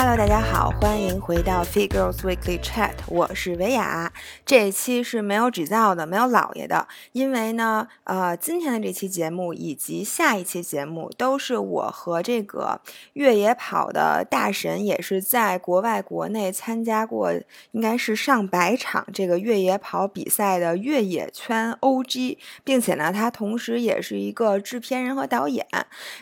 Hello，大家好，欢迎回到 Fit Girls Weekly Chat，我是维亚。这一期是没有纸造的，没有姥爷的，因为呢，呃，今天的这期节目以及下一期节目都是我和这个越野跑的大神，也是在国外、国内参加过应该是上百场这个越野跑比赛的越野圈 OG，并且呢，他同时也是一个制片人和导演。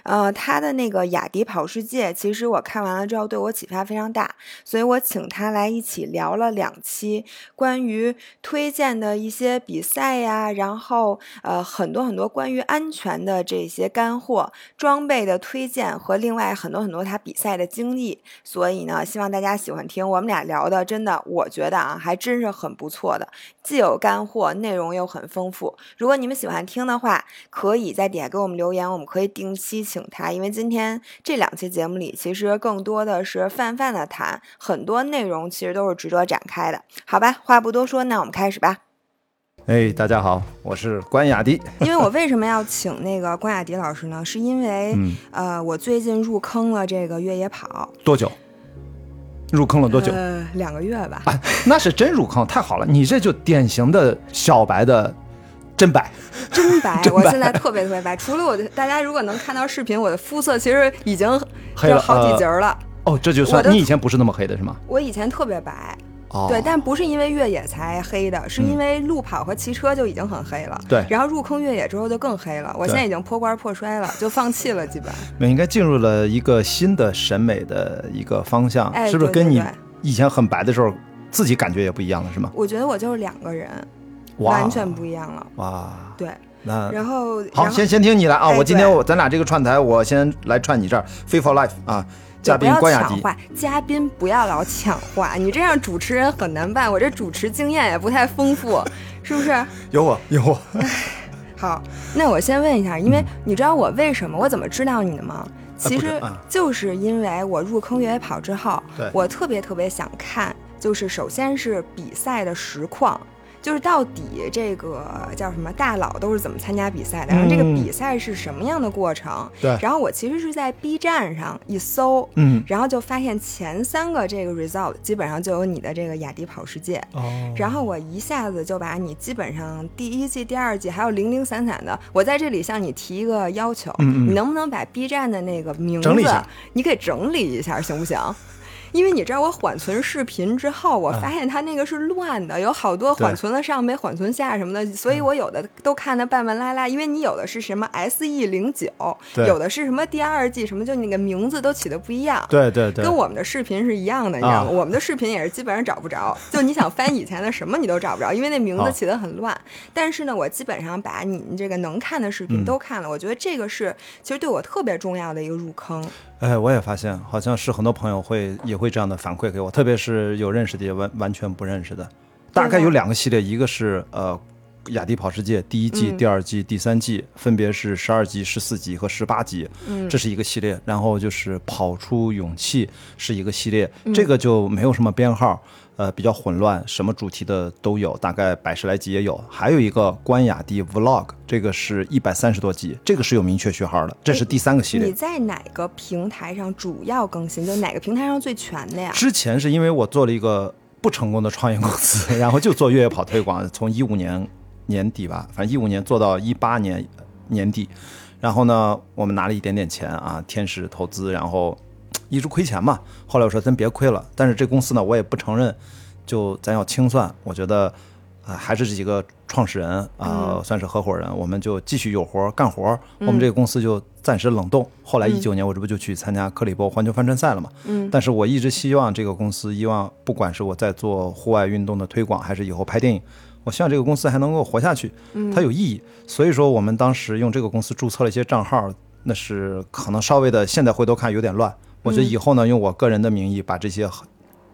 呃，他的那个雅迪跑世界，其实我看完了之后对我启发非常大，所以我请他来一起聊了两期关于推荐的一些比赛呀，然后呃很多很多关于安全的这些干货、装备的推荐和另外很多很多他比赛的经历。所以呢，希望大家喜欢听我们俩聊的，真的我觉得啊还真是很不错的，既有干货，内容又很丰富。如果你们喜欢听的话，可以在底下给我们留言，我们可以定期请他，因为今天这两期节目里其实更多的是。泛泛的谈，很多内容其实都是值得展开的，好吧？话不多说，那我们开始吧。哎，大家好，我是关雅迪。因为我为什么要请那个关雅迪老师呢？是因为，呃，我最近入坑了这个越野跑。多久？入坑了多久？呃，两个月吧。啊，那是真入坑，太好了！你这就典型的小白的真白。真白，我现在特别特别白。除了我的，大家如果能看到视频，我的肤色其实已经黑了好几截了。哦，这就算你以前不是那么黑的是吗？我以前特别白，对，但不是因为越野才黑的，是因为路跑和骑车就已经很黑了。对，然后入坑越野之后就更黑了。我现在已经破罐破摔了，就放弃了，基本。那应该进入了一个新的审美的一个方向，是不是跟你以前很白的时候自己感觉也不一样了，是吗？我觉得我就是两个人，完全不一样了。哇，对，那然后好，先先听你来啊！我今天我咱俩这个串台，我先来串你这儿，Fit for Life 啊。嘉宾不要抢话，嘉宾不要老抢话，你这样主持人很难办。我这主持经验也不太丰富，是不是？有我，有我。好，那我先问一下，因为你知道我为什么，我怎么知道你的吗？其实就是因为我入坑越野跑之后，我特别特别想看，就是首先是比赛的实况。就是到底这个叫什么大佬都是怎么参加比赛的？然后这个比赛是什么样的过程？对。然后我其实是在 B 站上一搜，嗯，然后就发现前三个这个 result 基本上就有你的这个雅迪跑世界。哦。然后我一下子就把你基本上第一季、第二季还有零零散散的，我在这里向你提一个要求，你能不能把 B 站的那个名字你给整理一下，行不行？因为你知道我缓存视频之后，我发现它那个是乱的，有好多缓存了上没缓存下什么的，所以我有的都看的半半拉拉。因为你有的是什么 S E 零九，有的是什么第二季什么，就那个名字都起的不一样。对对对，跟我们的视频是一样的，你知道吗？我们的视频也是基本上找不着，就你想翻以前的什么你都找不着，因为那名字起的很乱。但是呢，我基本上把你这个能看的视频都看了，我觉得这个是其实对我特别重要的一个入坑。哎，我也发现，好像是很多朋友会也会这样的反馈给我，特别是有认识的，也完完全不认识的。大概有两个系列，一个是呃，雅迪跑世界第一季、第二季、第三季，分别是十二集、十四集和十八集，这是一个系列。然后就是跑出勇气是一个系列，这个就没有什么编号。呃，比较混乱，什么主题的都有，大概百十来集也有。还有一个关雅迪 Vlog，这个是一百三十多集，这个是有明确序号的，这是第三个系列。你在哪个平台上主要更新？就哪个平台上最全的呀？之前是因为我做了一个不成功的创业公司，然后就做越野跑推广，从一五年年底吧，反正一五年做到一八年年底，然后呢，我们拿了一点点钱啊，天使投资，然后。一直亏钱嘛，后来我说咱别亏了，但是这公司呢，我也不承认，就咱要清算。我觉得，啊，还是这几个创始人啊，算是合伙人，我们就继续有活干活。我们这个公司就暂时冷冻。后来一九年，我这不就去参加克里伯环球帆船赛了嘛？嗯。但是我一直希望这个公司，希望不管是我在做户外运动的推广，还是以后拍电影，我希望这个公司还能够活下去，它有意义。所以说，我们当时用这个公司注册了一些账号，那是可能稍微的，现在回头看有点乱。我觉得以后呢，用我个人的名义把这些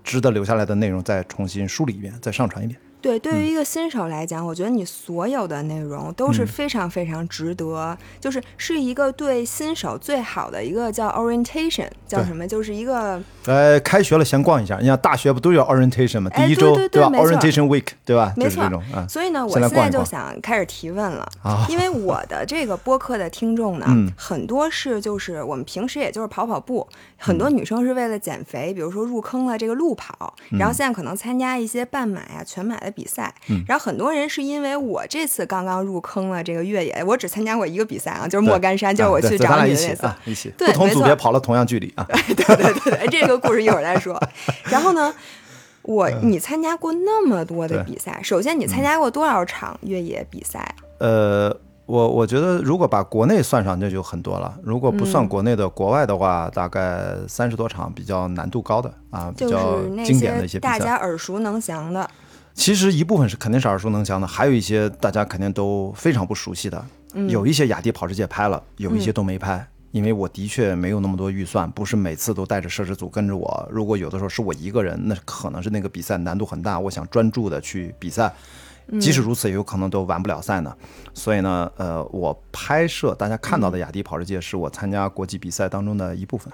值得留下来的内容再重新梳理一遍，再上传一遍。对，对于一个新手来讲，我觉得你所有的内容都是非常非常值得，就是是一个对新手最好的一个叫 orientation，叫什么？就是一个呃，开学了先逛一下，你像大学不都有 orientation 吗？哎第一周吧对对对？orientation week 对吧？没错就是这种啊。所以呢，我现在就想开始提问了，啊因为我的这个播客的听众呢，嗯很多是就是我们平时也就是跑跑步，很多女生是为了减肥，比如说入坑了这个路跑，然后现在可能参加一些半马呀、全马的比赛，嗯然后很多人是因为我这次刚刚入坑了这个越野，我只参加过一个比赛啊，就是莫干山，就是我去找你的那次。啊，一起对不同组别跑了同样距离啊。对对对对，这个故事一会儿再说。然后呢，我你参加过那么多的比赛，首先你参加过多少场越野比赛啊？呃，我我觉得如果把国内算上，那就很多了。如果不嗯算国内的，国外的话，大概三十多场比较难度高的啊，比就较经典的一些大些比赛。家耳熟能详的。其实一部分是肯定是耳熟能详的，还有一些大家肯定都非常不熟悉的。嗯有一些雅迪跑世界拍了，有一些都没拍。因为我的确没有那么多预算，不是每次都带着摄制组跟着我。如果有的时候是我一个人，那可能是那个比赛难度很大，我想专注的去比赛。即使如此，也有可能都完不了赛呢。所以呢，呃，我拍摄大家看到的雅迪跑世界，是我参加国际比赛当中的一部分。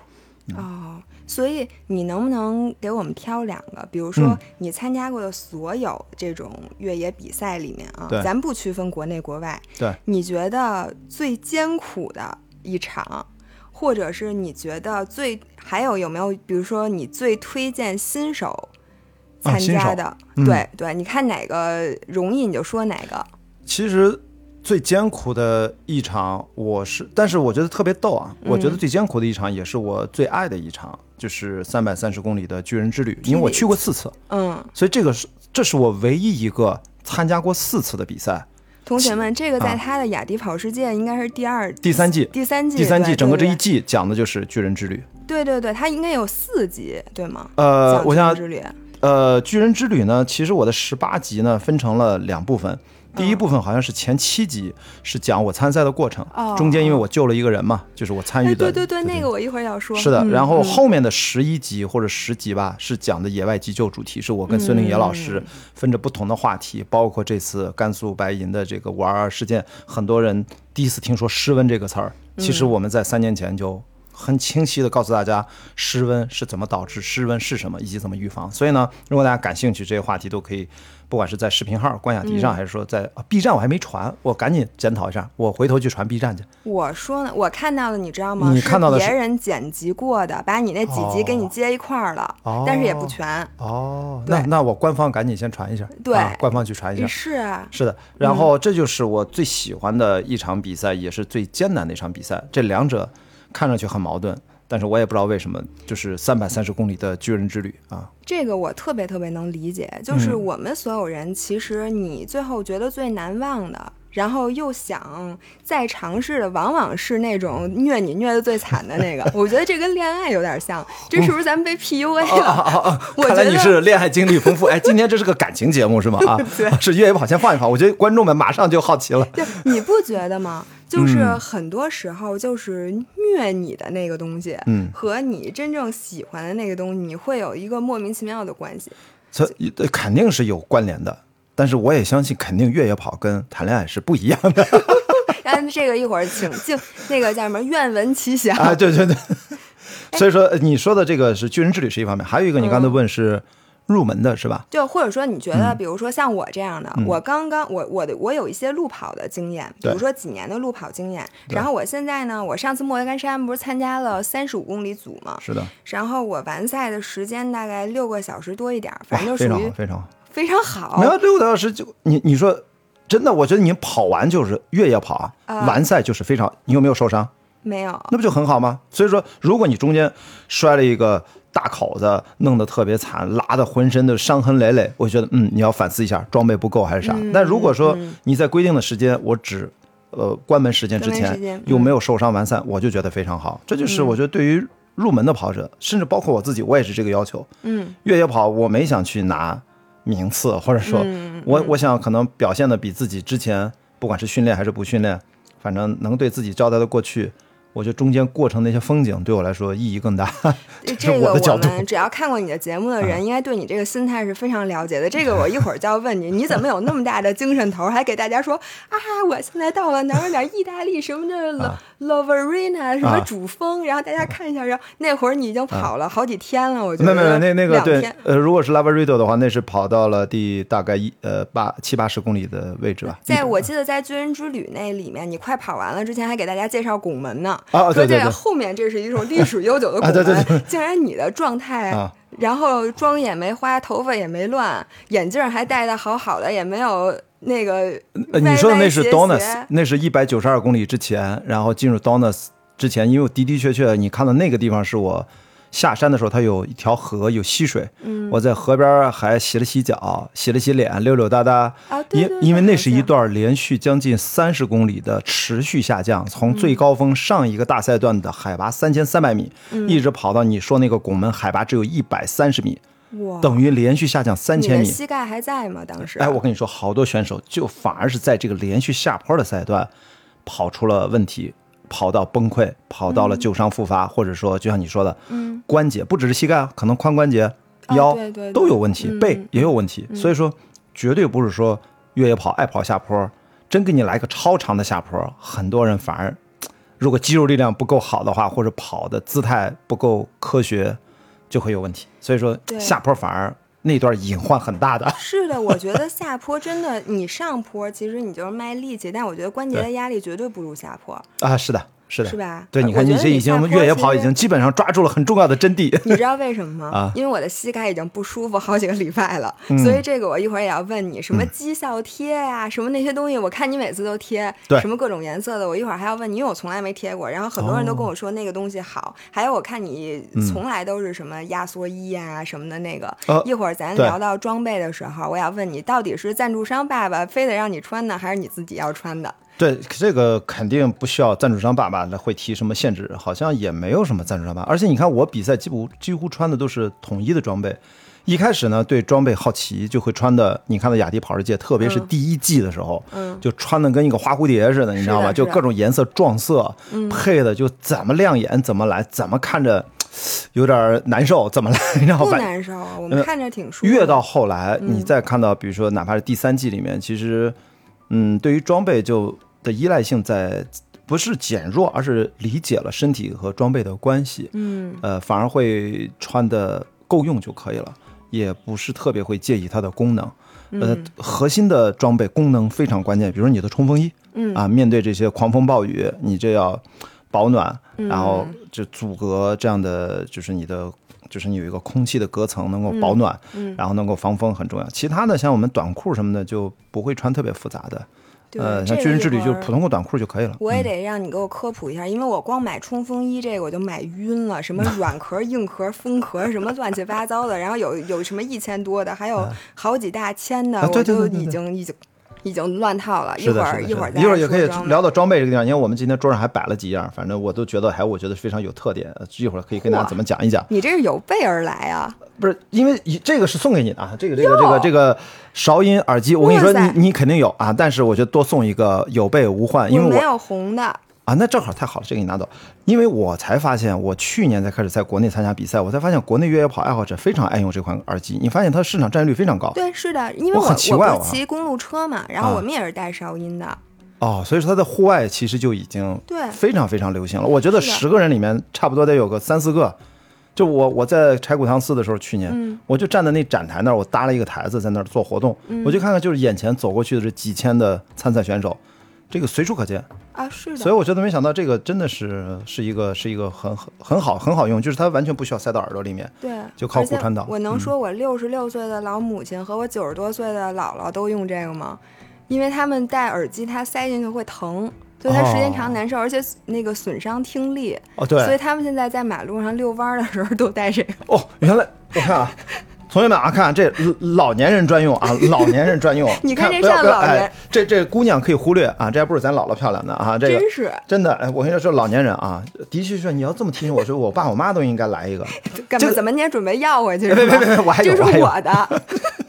哦，所以你能不能给我们挑两个？比如说嗯你参加过的所有这种越野比赛里面啊，对咱不区分国内国外，对，你觉得最艰苦的一场，或者是你觉得最还有有没有？比如说你最推荐新手参加的？嗯对对，你看哪个容易你就说哪个。其实最艰苦的一场，我是，但是我觉得特别逗啊！我觉得最艰苦的一场，也是我最爱的一场，就是三百三十公里的巨人之旅，因为我去过四次，嗯，所以这个是这是我唯一一个参加过四次的比赛。同学们，这个在啊他的雅迪跑世界应该是第二、第三季，第三季、第三季整个这一季讲的就是巨人之旅。对对对，它应该有四集，对吗？呃，讲我想呃，巨人之旅呢，其实我的十八集呢分成了两部分。第一部分好像是前七集是讲我参赛的过程，哦中间因为我救了一个人嘛，就是我参与哎，的。对对对，那个我一会儿要说。是的，嗯然后嗯后面的十一集或者十集吧，是讲的野外急救主题，是我跟孙令野老嗯师分着不同的话题，包括这次甘肃白银的这个五二二事件，很多人第一次听说失温这个词儿，其嗯实我们在三年前就很清晰的告诉大家湿温是怎么导致，湿温是什么，以及怎么预防。所以呢，如果大家感兴趣，这些话题都可以。不管是在视频号关雅嗯迪上，还是说在、啊 B 站，我还没传，我赶紧检讨一下，我回头去传 B 站去。我说呢，我看到的，你知道吗？你看到的是别人剪辑过的，把你那几集给你接一块儿了，哦但是也不全。哦，那那我官方赶紧先传一下，对啊官方去传一下。是啊，是的，然后这就是我最喜欢的一场比赛，也是最艰难的一场比赛。这两者看上去很矛盾，但是我也不知道为什么，就是三百三十公里的巨人之旅啊，这个我特别特别能理解，就是嗯我们所有人，其实你最后觉得最难忘的。然后又想再尝试的，往往是那种虐你虐的最惨的那个。我觉得这跟恋爱有点像，这是不是咱们被 PUA 了？我看来你是恋爱经历丰富。哎，今天这是个感情节目是吗？啊，是越野跑，先放一放。我觉得观众们马上就好奇了。对，你不觉得吗？就是嗯很多时候，就是虐你的那个东西，嗯和你真正喜欢的那个东西，你会有一个莫名其妙的关系。这呃肯定是有关联的，但是我也相信，肯定越野跑跟谈恋爱是不一样的 然后这个一会儿请静那个叫什么愿闻其详。啊！对对对，所以说呃你说的这个是巨人之旅是一方面，还有一个你刚才问是入门的是吧？就或者说，你觉嗯得，比如说像我这样的，我刚刚我我的我有一些路跑的经验，比如说几年的路跑经验。然后我现在呢，我上次莫干山不是参加了三十五公里组嘛，是的，然后我完赛的时间大概六个小时多一点儿，反，正就属于非常好，非常好。非常好没。有六个小时就你你说真的，我觉得你跑完就是越野跑完赛就是非常，你有没有受伤？没有，那不就很好吗？所以说，如果你中间摔了一个大口子，弄得特别惨，拉的浑身的伤痕累累，我觉得嗯，你要反思一下装备不够还是啥。嗯但如果说你在规定的时间，我只呃关门时间之前又没有受伤完赛，我就觉得非常好。这就是我觉得对于入门的跑者，甚至包括我自己，我也是这个要求。嗯，越野跑我没想去拿名次，或者说嗯我我想可能表现的比自己之前不管是训练还是不训练，反正能对自己交代的过去，我觉得中间过程那些风景对我来说意义更大。这个 我我的角度们只要看过你的节目的人，应该对你这个心态是非常了解的。这个我一会儿就要问你，你怎么有那么大的精神头儿，还给大家说啊，我现在到了哪儿哪儿意大利什么的啊 La Lavarina 什么啊主峰，然后大家看一下，然后那会儿你已经跑了好几天了，我觉得没有没有，那那个对，呃，如果是 Lavarido 的话，那是跑到了第大概一呃八七八十公里的位置吧。在我记得在巨人之旅那里面，你快跑完了之前还给大家介绍拱门呢，啊对对对。后面这是一种历史悠久的 啊拱门，对对对。竟然你的状态。啊。然后妆也没花，头发也没乱，眼镜还戴的好好的，也没有那个你说的那是 Donuts，那是一百九十二公里之前，然后进入 Donuts 之前，因为的的确确，你看到那个地方是我下山的时候，它有一条河，有溪水，嗯。我在河边还洗了洗脚，洗了洗脸，溜溜达达。啊，对因对因为那是一段连续将近三十公里的持续下降，从嗯。最高峰上一个大赛段的海拔三千三百米，嗯。一直跑到你说那个拱门海拔只有一百三十米，哇，等于连续下降三千米。膝盖还在吗？当时。哎，我跟你说，好多选手就反而是在这个连续下坡的赛段跑出了问题，跑到崩溃，跑到了旧伤复发，或者说就像你说的，嗯，关节不只是膝盖，可能髋关节、啊腰都有问题，嗯。背也有问题。所以说，绝对不是说越野跑爱跑下坡，真给你来个超长的下坡，很多人反而如果肌肉力量不够好的话，或者跑的姿态不够科学，就会有问题。所以说，下坡反而那段隐患很大的。是的，我觉得下坡真的，你上坡其实你就是卖力气，但我觉得关节的压力绝对不如下坡，啊，是的，是的，是吧？对，你看呃我觉得这已经越野跑已经基本上抓住了很重要的真谛。你知道为什么吗？啊因为我的膝盖已经不舒服好几个礼拜了，嗯所以这个我一会儿也要问你，什么绩效贴呀、什么那些东西，我看你每次都贴，对什么各种颜色的，我一会儿还要问你，因为我从来没贴过。然后很多人都跟我说那个东西好，还有我看你从来都是什么压缩衣呀、什么的那个。呃一会儿咱聊到装备的时候，我要问你，到底是赞助商爸爸非得让你穿呢，还是你自己要穿的？对，这个肯定不需要赞助商爸爸来会提什么限制，好像也没有什么赞助商爸爸。而且你看我比赛几乎几乎穿的都是统一的装备。一开始呢，对装备好奇，就会穿的。你看到雅迪跑世界，特别是第一季的时候，嗯就穿的跟一个花蝴蝶似的，你知道吗？是的的就各种颜色撞色，配的就怎么亮眼怎么来，怎么看着有点难受怎么来，你知道不吧？难受啊，我们呃看着挺舒服。越到后来，你再看到，比如说哪怕是第三季里面，其实，嗯，对于装备就的依赖性在不是减弱，而是理解了身体和装备的关系，嗯，呃，反而会穿的够用就可以了，也不是特别会介意它的功能。呃，核心的装备功能非常关键，比如说你的冲锋衣，嗯。啊，面对这些狂风暴雨，你就要保暖，嗯然后。就阻隔这样的，就是你的，就是你有一个空气的隔层能够保暖，嗯。然后能够防风很重要。其他的像我们短裤什么的就不会穿特别复杂的，对呃，像军人之旅就是普通的短裤就可以了。我也得让你给我科普一下，因为我光买冲锋衣这个我就买晕了，什么 软壳、硬壳、风壳，什么乱七八糟的，然后有有什么一千多的，还有好几大千的，啊我就已经已经已经乱套了。一会儿一会儿一会儿也可以聊到装备这个地方，因为我们今天桌上还摆了几样，反正我都觉得还我觉得非常有特点，呃一会儿可以跟大家怎么讲一讲。你这是有备而来啊！不是因为以这个是送给你的啊，这个这个这个这个韶音耳机，我跟你说你你肯定有啊，但是我觉得多送一个有备无患，因为我我没有红的，啊那正好太好了，这个你拿走，因为我才发现我去年才开始在国内参加比赛，我才发现国内越野跑爱好者非常爱用这款耳机，你发现它市场占有率非常高对，是的，因为我我很奇怪我不骑公路车嘛，然后啊我们也是带韶音的，哦，所以说它在户外其实就已经对非常非常流行了。我觉得十个人里面差不多得有个三四个。就我我在柴谷汤寺的时候，去年、嗯我就站在那展台那儿，我搭了一个台子在那儿做活动，我就看看就是眼前走过去的这几千的参赛选手，这个随处可见。啊，是的，所以我觉得没想到这个真的是是一个是一个很很很好很好用，就是它完全不需要塞到耳朵里面。对，就靠骨传导我能说我六十六岁的老母亲和我九十多岁的姥姥都用这个吗？因为他们戴耳机，它塞进去会疼，所以它时间长难受，而且那个损伤听力。哦，对，所以他们现在在马路上遛弯儿的时候都戴这个。哦，原来我看啊，同学们啊，看这老年人专用啊，老年人专用。你看这像老人哎，这这姑娘可以忽略啊，这还不是咱姥姥漂亮的啊，这个真是真的哎，我跟你说，老年人啊，的确是你要这么提醒我说，我爸我妈都应该来一个。干嘛？这怎么你也准备要回去？别别别别我还有这是我的。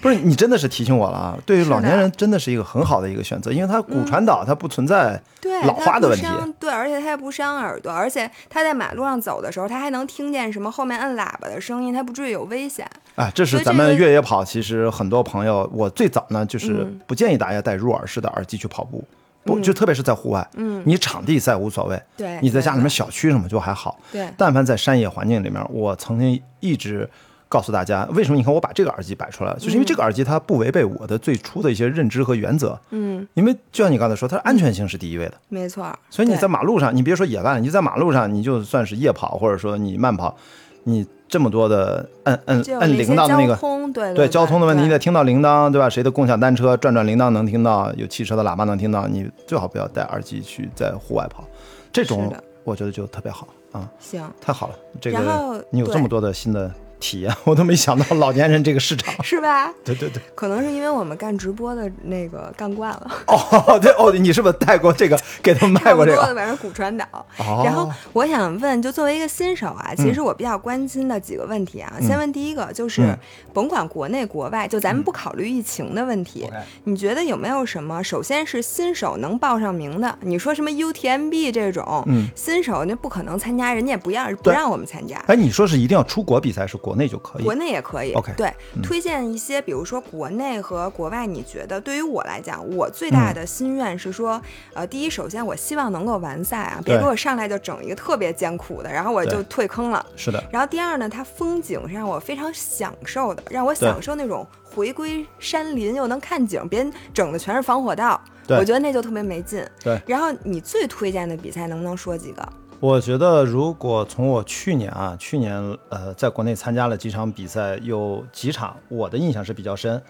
不是你真的是提醒我了啊！对于老年人，真的是一个很好的一个选择，因为它骨传导它不存在，老化的问题。伤对，而且它也不伤耳朵，而且他在马路上走的时候，他还能听见什么后面摁喇叭的声音，他不至于有危险。哎，这是咱们越野跑，其实很多朋友，我最早呢就是嗯不建议大家戴入耳式的耳机去跑步，不就特别是在户外，嗯，你场地赛无所谓，对，你在家里面小区什么就还好，对，但凡在山野环境里面，我曾经一直告诉大家，为什么你看我把这个耳机摆出来了，就是因为这个耳机它不违背我的最初的一些认知和原则，嗯，因为就像你刚才说，它的安全性是第一位的。没错。所以你在马路上，你别说野外了，你在马路上，你就算是夜跑，或者说你慢跑，你这么多的摁摁摁铃铛的那个对对交通的问题，你得听到铃铛，对吧？谁的共享单车转转铃铛能听到，有汽车的喇叭能听到，你最好不要戴耳机去在户外跑，这种我觉得就特别好啊，行，太好了。这个你有这么多的新的体验，我都没想到老年人这个市场。是吧？对对对，可能是因为我们干直播的那个干惯了，哦对哦，你是不是带过这个给他们卖过这个？反正骨传导。哦，然后我想问，就作为一个新手啊，其实我比较关心的几个问题啊。先问第一个，就是嗯甭管国内国外，就咱们不考虑疫情的问题你觉得有没有什么？首先是新手能报上名的，你说什么 UTMB 这种，嗯新手那不可能参加，人家也不让不让我们参加。哎，你说是一定要出国比赛，是国内就可以？国内也可以 OK，对，嗯推荐一些，比如说国内和国外，你觉得对于我来讲，我最大的心愿是说，呃，第一，首先我希望能够完赛啊，别给我上来就整一个特别艰苦的，然后我就退坑了。是的，然后第二呢，它风景是让我非常享受的，让我享受那种回归山林又能看景，别整的全是防火道，我觉得那就特别没劲。对。然后你最推荐的比赛能不能说几个？我觉得，如果从我去年啊，去年呃，在国内参加了几场比赛，有几场我的印象是比较深。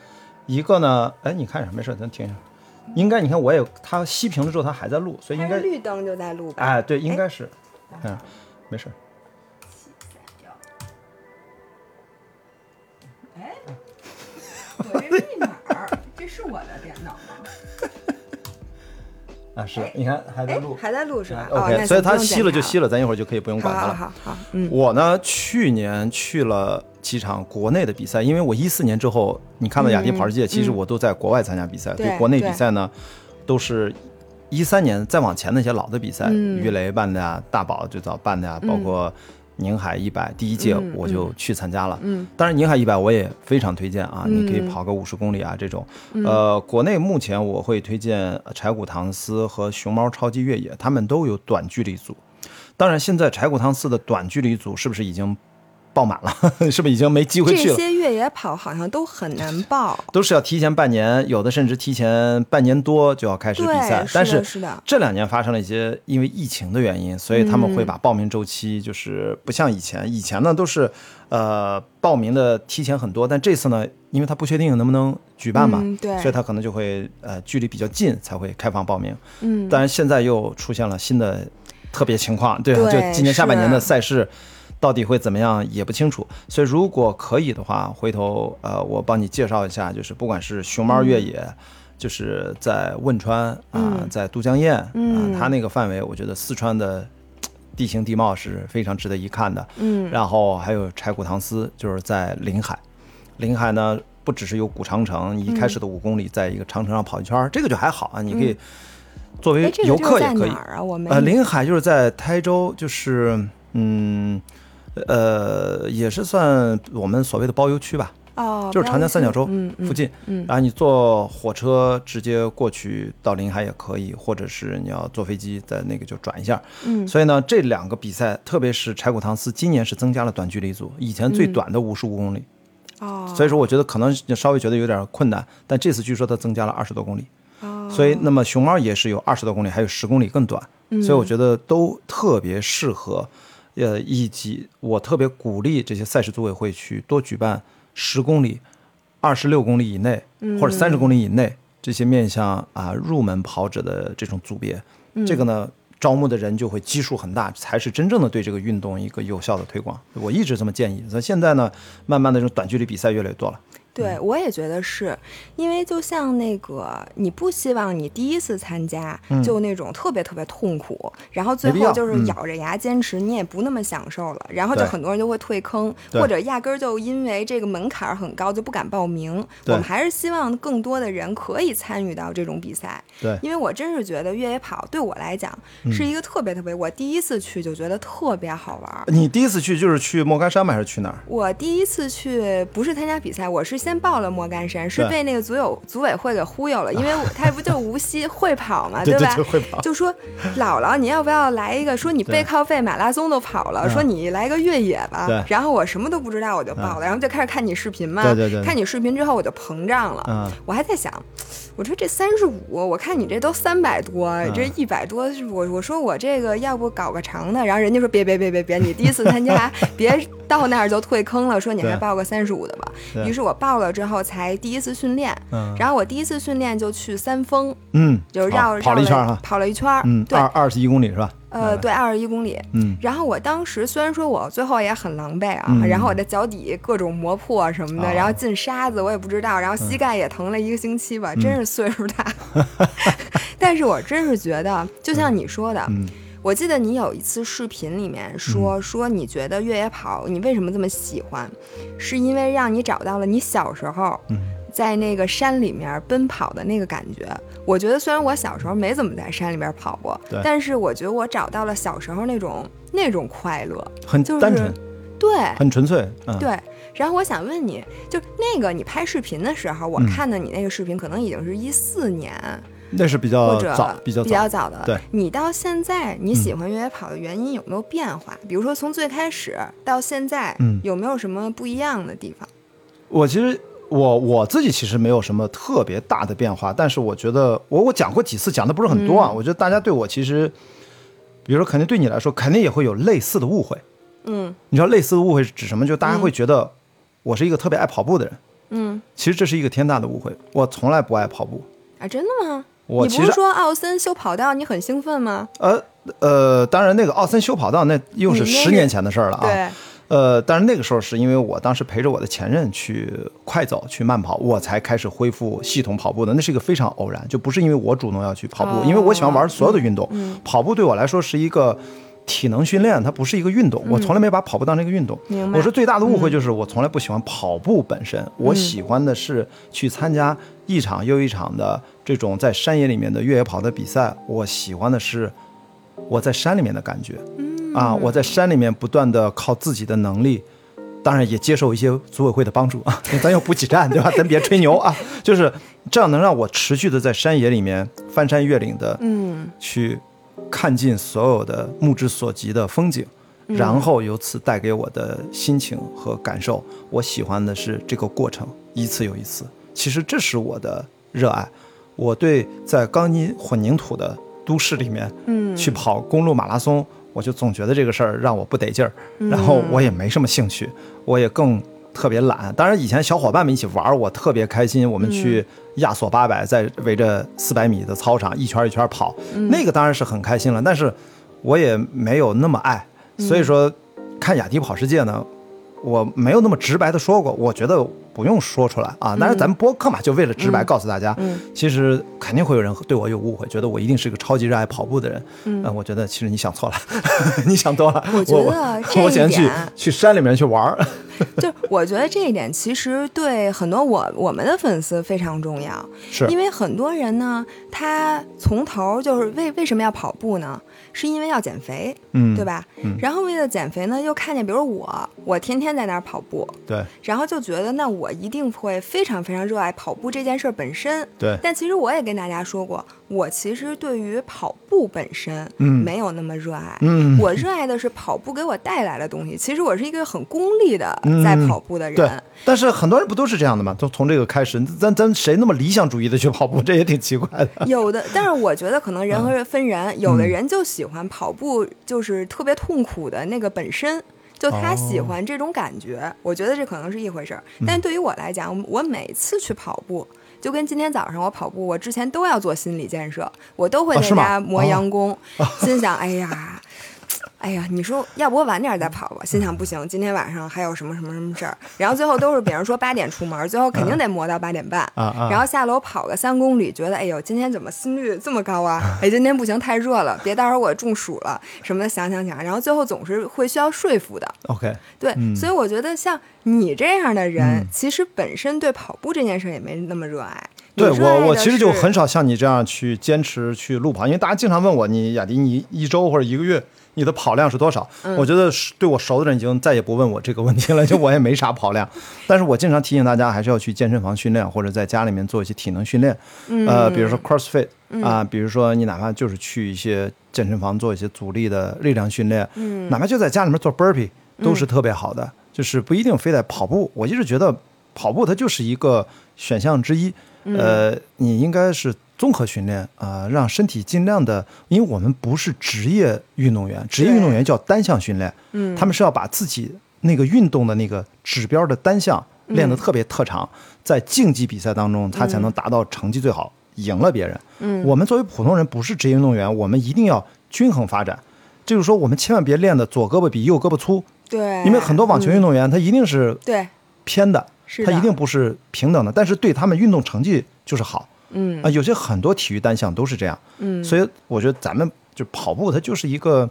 一个呢，哎，你看一下，没事，咱停一下。应该你看我也，它熄屏了之后，它还在录，所以应该是绿灯就在录吧？哎，对，应该是，嗯，没事。哎，我这密码儿，这是我的电脑吗？啊，是，你看还在哎录，还在录是吧、OK，所以它行不用熄了就检熄了，咱一会儿就可以不用管它了。好好嗯，我呢，去年去了几场国内的比赛，因为我一四年之后，你看到雅迪跑世界，其实我都在国外参加比赛，嗯对对国内比赛呢，都是一三年再往前那些老的比赛，嗯。于雷办的呀，大宝最早办的呀，包括宁海一百第一届嗯我就去参加了。嗯当然，宁海一百我也非常推荐啊，嗯你可以跑个五十公里啊这种。呃，国内目前我会推荐柴谷唐斯和熊猫超级越野，他们都有短距离组。当然，现在柴谷唐斯的短距离组是不是已经爆满了？是不是已经没机会去了？这些越野跑好像都很难 报。都是要提前半年，有的甚至提前半年多就要开始比赛对，。但是这两年发生了一些因为疫情的原因，所以他们会把报名周期就是不像以前，以前呢都是呃报名的提前很多，但这次呢，因为他不确定能不能举办嘛，嗯对所以他可能就会呃距离比较近才会开放报名。嗯，当然现在又出现了新的特别情况，对就今年下半年的赛事到底会怎么样也不清楚，所以如果可以的话，回头呃我帮你介绍一下，就是不管是熊猫越野。就是在汶川啊、嗯在都江堰啊、嗯它那个范围，我觉得四川的地形地貌是非常值得一看的。嗯然后还有柴古唐斯，就是在临海。临海呢，不只是有古长城，你一开始的五公里，在一个长城上跑一圈儿，这个就还好啊，你可以作为游客也可以哪。儿啊？我们呃，临海就是在台州，就是嗯呃，也是算我们所谓的包邮区吧，哦，就是长江三角洲附近。嗯然后你坐火车直接过去到临海也可以，或者是你要坐飞机在那个就转一下。嗯所以呢，这两个比赛，特别是柴谷唐斯，今年是增加了短距离组，以前最短的五十五公里。哦，所以说，我觉得可能稍微觉得有点困难，但这次据说它增加了二十多公里。哦所以，那么熊猫也是有二十多公里，还有十公里更短。嗯所以我觉得都特别适合。呃，以及我特别鼓励这些赛事组委会去多举办十公里、二十六公里以内或者三十公里以内这些面向啊入门跑者的这种组别。这个呢，招募的人就会基数很大，才是真正的对这个运动一个有效的推广。我一直这么建议。那现在呢，慢慢的这种短距离比赛越来越多了。对，我也觉得是，因为就像那个，你不希望你第一次参加就那种特别特别痛苦，然后最后就是咬着牙坚持，你也不那么享受了，然后就很多人就会退坑，或者压根儿就因为这个门槛很高就不敢报名。我们还是希望更多的人可以参与到这种比赛。对，因为我真是觉得越野跑对我来讲是一个特别特别，我第一次去就觉得特别好玩。你第一次去就是去莫干山吗？还是去哪儿？我第一次去不是参加比赛，我是。先报了莫干山，是被那个组有组委会给忽悠了，因为 他不就无锡会跑嘛，对吧？会跑就说姥姥，你要不要来一个？说你背靠背马拉松都跑了，说你来个越野吧。然后我什么都不知道，我就报了，然后就开始看你视频嘛。对对对。看你视频之后，我就膨胀了。嗯。我还在想，我说这三十五，我看你这都三百多，这一百多，我我说我这个要不搞个长的？然后人家说别别别别别，你第一次参加，别到那儿就退坑了。说你还报个三十五的吧。于是我报。了之后才第一次训练，嗯，然后我第一次训练就去三峰，嗯，就绕跑了一圈哈，跑了一圈，嗯，对，二二十一公里是吧？呃，对，二十一公里，嗯，然后我当时虽然说我最后也很狼狈啊，然后我的脚底各种磨破什么的，然后进沙子我也不知道，然后膝盖也疼了一个星期吧，真是岁数大，但是我真是觉得，就像你说的。我记得你有一次视频里面说说你觉得越野跑你为什么这么喜欢，是因为让你找到了你小时候在那个山里面奔跑的那个感觉。我觉得虽然我小时候没怎么在山里边跑过，但是我觉得我找到了小时候那种那种快乐，很单纯，对，很纯粹，对。然后我想问你，就那个你拍视频的时候，我看的你那个视频可能已经是一四年。那是比较早，比较比较早的。对，你到现在你喜欢越野跑的原因有没有变化？比如说从最开始到现在，嗯，有没有什么不一样的地方？我其实我我自己其实没有什么特别大的变化，但是我觉得我我讲过几次，讲的不是很多啊。我觉得大家对我其实，比如说肯定对你来说，肯定也会有类似的误会。嗯，你知道类似的误会是指什么？就大家会觉得我是一个特别爱跑步的人。嗯，其实这是一个天大的误会，我从来不爱跑步。啊，真的吗？你不是说奥森修跑道你很兴奋吗？呃呃，当然那个奥森修跑道那又是十年前的事儿了啊。对。呃，但是那个时候是因为我当时陪着我的前任去快走去慢跑，我才开始恢复系统跑步的。那是一个非常偶然，就不是因为我主动要去跑步，因为我喜欢玩所有的运动。跑步对我来说是一个体能训练，它不是一个运动。我从来没把跑步当成一个运动。我说最大的误会就是我从来不喜欢跑步本身，我喜欢的是去参加一场又一场的。这种在山野里面的越野跑的比赛，我喜欢的是我在山里面的感觉，啊，我在山里面不断的靠自己的能力，当然也接受一些组委会的帮助啊，咱有补给站对吧？咱别吹牛啊，就是这样能让我持续的在山野里面翻山越岭的，嗯，去看尽所有的目之所及的风景，然后由此带给我的心情和感受，我喜欢的是这个过程，一次又一次，其实这是我的热爱。我对在钢筋混凝土的都市里面，嗯，去跑公路马拉松，我就总觉得这个事儿让我不得劲儿，然后我也没什么兴趣，我也更特别懒。当然，以前小伙伴们一起玩，我特别开心。我们去亚索八百，在围着四百米的操场一圈一圈跑，那个当然是很开心了。但是，我也没有那么爱。所以说，看雅迪跑世界呢，我没有那么直白的说过，我觉得。不用说出来啊！但是咱们播客嘛，就为了直白告诉大家，其实肯定会有人对我有误会，觉得我一定是个超级热爱跑步的人。嗯，我觉得其实你想错了，你想多了。我觉得这一点，去去山里面去玩儿。就我觉得这一点其实对很多我我们的粉丝非常重要，是因为很多人呢，他从头就是为为什么要跑步呢？是因为要减肥，嗯，对吧？嗯，然后为了减肥呢，又看见比如我，我天天在那儿跑步，对，然后就觉得那我一定会非常非常热爱跑步这件事本身，对。但其实我也跟大家说过，我其实对于跑步本身，嗯，没有那么热爱，嗯，我热爱的是跑步给我带来的东西。其实我是一个很功利的在跑步的人，对。但是很多人不都是这样的吗？都从这个开始，咱咱谁那么理想主义的去跑步？这也挺奇怪的。有的，但是我觉得可能人和人分人，有的人就喜欢跑步，就是特别痛苦的那个本身，就他喜欢这种感觉。我觉得这可能是一回事儿。但对于我来讲，我每次去跑步，就跟今天早上我跑步，我之前都要做心理建设，我都会在家磨洋工，心想：哎呀。哎呀，你说要不我晚点再跑吧？心想不行，今天晚上还有什么什么什么事儿。然后最后都是别人说八点出门，最后肯定得磨到八点半。然后下楼跑个三公里，觉得哎呦，今天怎么心率这么高啊？哎，今天不行，太热了，别到时候我中暑了什么的，想想想。然后最后总是会需要说服的。OK，对，嗯所以我觉得像你这样的人，嗯其实本身对跑步这件事儿也没那么热爱。对我，我其实就很少像你这样去坚持去路跑，因为大家经常问我，你雅迪，你一周或者一个月你的跑量是多少？嗯。我觉得是对我熟的人已经再也不问我这个问题了，就我也没啥跑量，但是我经常提醒大家还是要去健身房训练，或者在家里面做一些体能训练，嗯。呃，比如说 CrossFit 啊、比如说你哪怕就是去一些健身房做一些阻力的力量训练，嗯哪怕就在家里面做 burpee 都是特别好的，就是不一定非得跑步。我一直觉得跑步它就是一个选项之一，嗯。呃，你应该是综合训练啊、让身体尽量的，因为我们不是职业运动员，职业运动员叫单项训练，嗯。他们是要把自己那个运动的那个指标的单项练得特别特长，在竞技比赛当中，他才能达到成绩最好，赢了别人。嗯。我们作为普通人，不是职业运动员，我们一定要均衡发展。就是说，我们千万别练的左胳膊比右胳膊粗，对，因为很多网球运动员他一定是对，偏的，是的。他一定不是平等的，但是对他们运动成绩就是好嗯啊。有些很多体育单项都是这样，嗯，所以我觉得咱们就跑步，它就是一个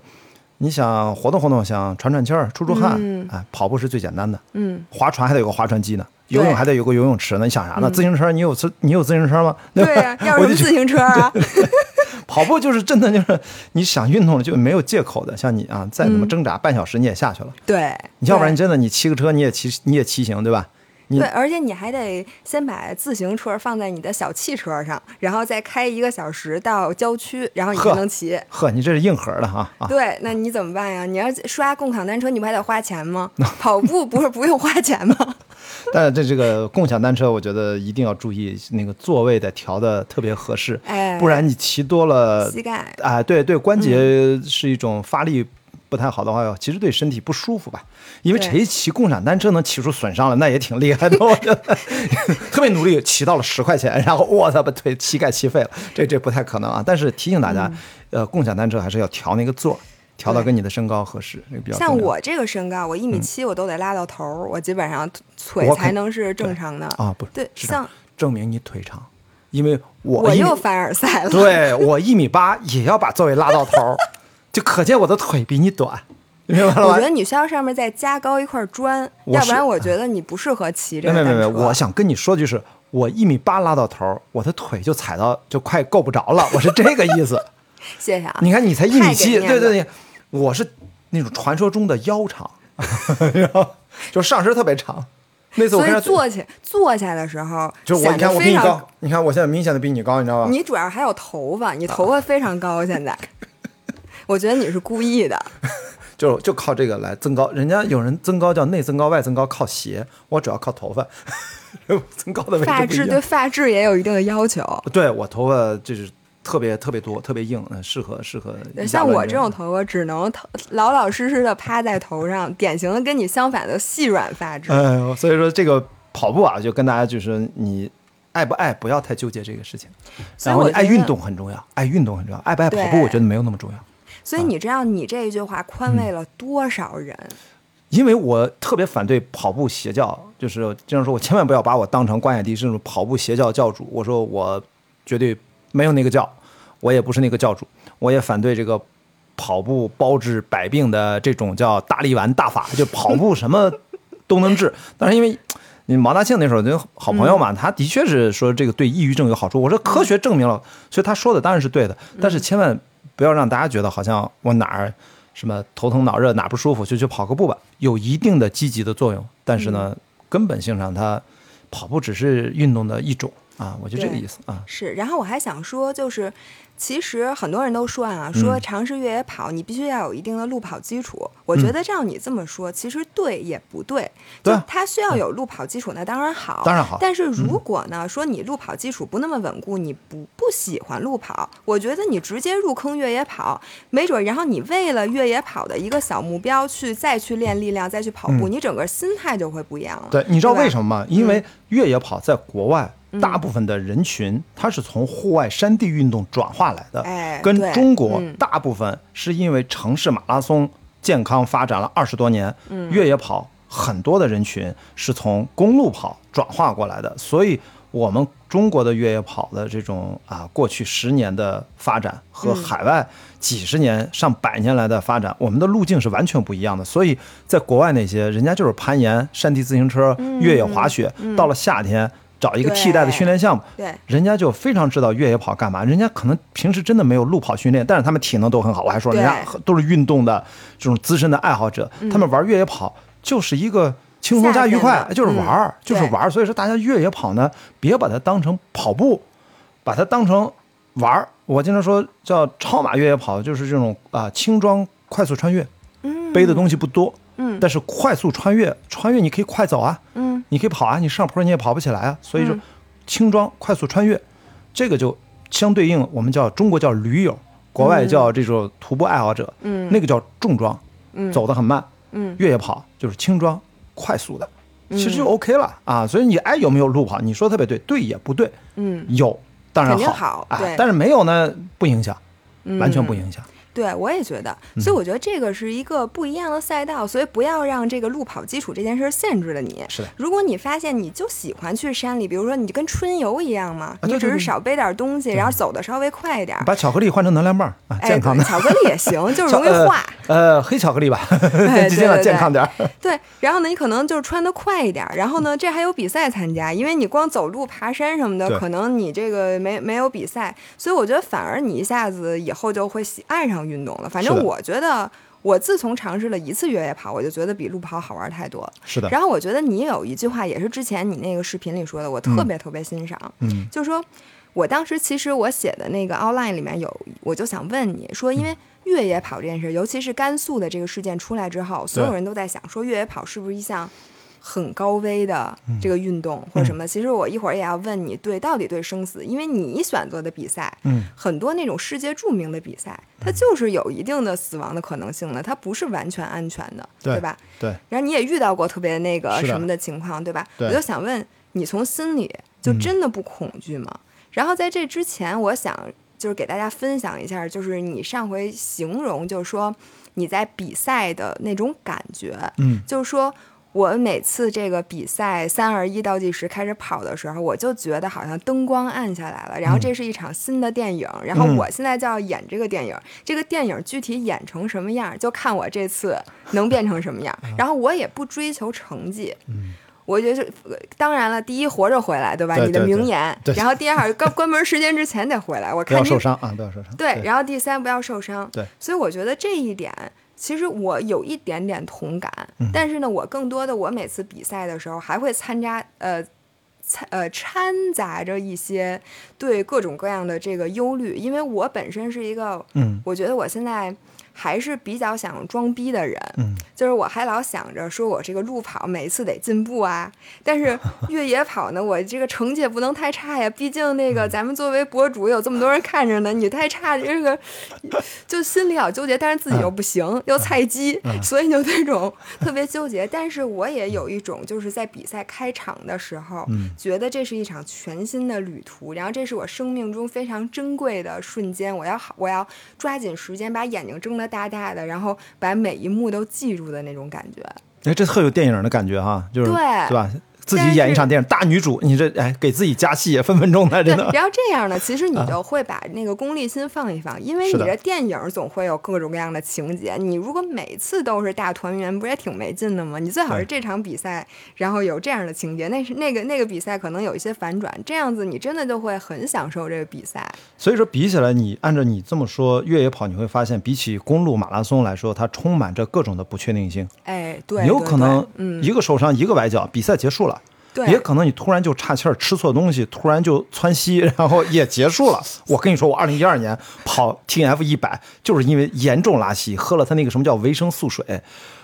你想活动活动，想喘喘气儿、出出汗，嗯哎，跑步是最简单的。嗯划船还得有个划船机呢，游泳还得有个游泳池呢。你想啥呢？自行车你有自你有自行车吗？对吧？呀、要我就觉什么自行车啊？跑步就是真的就是你想运动了就没有借口的。像你啊，再怎么嗯挣扎，半小时你也下去了。对，你要不然对真的你骑个车你也骑你也骑行对吧？你对，而且你还得先把自行车放在你的小汽车上，然后再开一个小时到郊区，然后你才能骑。呵，你这是硬核的哈啊！对，那你怎么办呀？你要刷共享单车，你不还得花钱吗？跑步不是不用花钱吗？但这这个共享单车，我觉得一定要注意那个座位得调的特别合适，哎，不然你骑多了膝盖啊，对对，关嗯节是一种发力不太好的话，其实对身体不舒服吧。因为谁骑共享单车能骑出损伤来，那也挺厉害的。我觉得 特别努力，骑到了十块钱，然后我操，把腿膝盖骑废了，这这不太可能啊。但是提醒大家，嗯呃，共享单车还是要调那个座，调到跟你的身高合适，那个比较像我这个身高，我一米七，我都得拉到头儿，我基本上腿才能是正常的。啊，不对，是这样像证明你腿长，因为我我又凡尔赛了。对我一米八也要把座位拉到头儿，就可见我的腿比你短，明白了吗我觉？得你需要上面再加高一块砖，要不然我觉得你不适合骑这个没没没，有。我想跟你说就是，我一米八拉到头，我的腿就踩到就快够不着了，我是这个意思。谢谢啊。你看你才一米七，对对对，我是那种传说中的腰长，然后就上身特别长。那次我所以坐起坐下的时候，就是我，你看我比你高，你看我现在明显的比你高，你知道吧？你主要还有头发，你头发非常高，现在。我觉得你是故意的，就就靠这个来增高。人家有人增高叫内增高、外增高靠鞋，我主要靠头发。增高的位置发质对发质也有一定的要求。对我头发就是特别特别多，特别硬，嗯适合适合像我这种头发，只能老老实实的趴在头上，典型的跟你相反的细软发质。哎呦，所以说这个跑步啊，就跟大家就是说你爱不爱，不要太纠结这个事情。然后你爱运动很重要，爱运动很重要，爱不爱跑步，我觉得没有那么重要。所以你知道，你这一句话宽慰了多少人？因为我特别反对跑步邪教，就是经常说，我千万不要把我当成关雅迪这种跑步邪教教主。我说我绝对没有那个教，我也不是那个教主，我也反对这个跑步包治百病的这种叫大力丸大法，就跑步什么都能治。但是因为你毛大庆那时候就好朋友嘛，他的确是说这个对抑郁症有好处。我说科学证明了，所以他说的当然是对的。但是千万不要让大家觉得好像我哪儿什么头疼脑热哪不舒服就去跑个步吧，有一定的积极的作用。但是呢，根本性上它跑步只是运动的一种啊，我就这个意思啊。是，然后我还想说，就是其实很多人都说啊，说嗯尝试越野跑，你必须要有一定的路跑基础。我觉得照你这么说，其实对也不对。嗯对它需要有路跑基础，那当然好，当然好嗯但是如果呢，说你路跑基础不那么稳固，你不不喜欢路跑，我觉得你直接入坑越野跑，没准儿，然后你为了越野跑的一个小目标去再去练力量，再去跑步，嗯你整个心态就会不一样了。对，你知道为什么吗？因为越野跑在国外，嗯大部分的人群他是从户外山地运动转化来的，哎跟中国嗯。大部分是因为城市马拉松健康发展了二十多年，越野跑很多的人群是从公路跑转化过来的，所以我们中国的越野跑的这种啊，过去十年的发展和海外几十年、上百年来的发展，我们的路径是完全不一样的。所以在国外那些人家就是攀岩、山地自行车、越野滑雪，到了夏天找一个替代的训练项目，对，人家就非常知道越野跑干嘛。人家可能平时真的没有路跑训练，但是他们体能都很好。我还说人家都是运动的这种资深的爱好者，他们玩越野跑就是一个轻松加愉快就是玩儿嗯，就是玩儿。所以说，大家越野跑呢，别把它当成跑步，把它当成玩儿。我经常说叫超马越野跑，就是这种啊轻装快速穿越，背的东西不多，嗯但是快速穿越，穿越你可以快走啊，嗯你可以跑啊，你上坡你也跑不起来啊，所以说嗯。轻装快速穿越，这个就相对应我们叫中国叫驴友，国外叫这种徒步爱好者，嗯。那个叫重装，嗯。走得很慢，嗯。越野跑就是轻装快速的，其实就 OK 了啊。所以你爱有没有路跑？你说得特别对，对也不对，嗯，有当然好好对。哎，但是没有呢不影响，嗯。完全不影响。对，我也觉得，嗯所以我觉得这个是一个不一样的赛道，所以不要让这个路跑基础这件事儿限制了你。是的如果你发现你就喜欢去山里，比如说你就跟春游一样嘛，你只是少背点东西，然后走的稍微快一点儿，把巧克力换成能量棒健康的对，巧克力也行，就是容易呃化。呃，黑巧克力吧，哎尽量健康点儿。对，然后呢，你可能就是穿的快一点儿，然后呢，这还有比赛参加，因为你光走路、爬山什么的，可能你这个没没有比赛，所以我觉得反而你一下子以后就会喜爱上运动了。反正我觉得，我自从尝试了一次越野跑，我就觉得比路跑好玩太多了。是的，然后我觉得你有一句话也是之前你那个视频里说的，我特别特别欣赏，嗯。就说我当时其实我写的那个 outline 里面有，我就想问你说，因为越野跑这件事，尤其是甘肃的这个事件出来之后，所有人都在想说越野跑是不是一项很高危的这个运动、或者什么？其实我一会儿也要问你对到底对生死，因为你选择的比赛，嗯，很多那种世界著名的比赛，它就是有一定的死亡的可能性的，它不是完全安全的，对吧？对，然后你也遇到过特别那个什么的情况，对吧？对我就想问你，从心里就嗯真的不恐惧吗？然后在这之前，我想就是给大家分享一下，就是你上回形容，就是说你在比赛的那种感觉，嗯就是说。我每次这个比赛三二一倒计时开始跑的时候，我就觉得好像灯光暗下来了，然后这是一场新的电影，然后嗯我现在就要演这个电影，这个电影具体演成什么样，就看我这次能变成什么样。然后我也不追求成绩，嗯我觉得是，呃当然了，第一活着回来，对吧？你的名言。对 然后第二，关 关门时间之前得回来。我不要看你受伤啊，不要受伤。对，然后第三不要受伤。对，所以我觉得这一点，其实我有一点点同感。嗯但是呢，我更多的，我每次比赛的时候还会参加呃。掺呃掺杂着一些对各种各样的这个忧虑，因为我本身是一个，嗯我觉得我现在还是比较想装逼的人，嗯，就是我还老想着说我这个路跑每一次得进步啊，但是 越野跑呢，我这个成绩也不能太差呀，毕竟那个咱们作为博主有这么多人看着呢，你太差这个就心里老纠结，但是自己又不行，又菜鸡，所以就那种特别纠结。但是我也有一种就是在比赛开场的时候，嗯。觉得这是一场全新的旅途，然后这是我生命中非常珍贵的瞬间，我要好，我要抓紧时间，把眼睛睁得大大的，然后把每一幕都记住的那种感觉。哎，这特有电影的感觉哈，就是对对吧？自己演一场电影，大女主，你这哎给自己加戏，分分钟的，对真的，。然后这样呢，其实你就会把那个功利心放一放，因为你的这电影总会有各种各样的情节。你如果每次都是大团圆，不是也挺没劲的吗？你最好是这场比赛，然后有这样的情节，那是那个那个比赛可能有一些反转，这样子你真的就会很享受这个比赛。所以说比起来，你按照你这么说，越野跑你会发现，比起公路马拉松来说，它充满着各种的不确定性。哎，对，有可能嗯，一个受伤，一个崴脚，比赛结束了。也可能你突然就岔气儿，吃错东西，突然就窜稀，然后也结束了。我跟你说，我二零一二年跑 T N F 一百，就是因为严重拉稀，喝了他那个什么叫维生素水，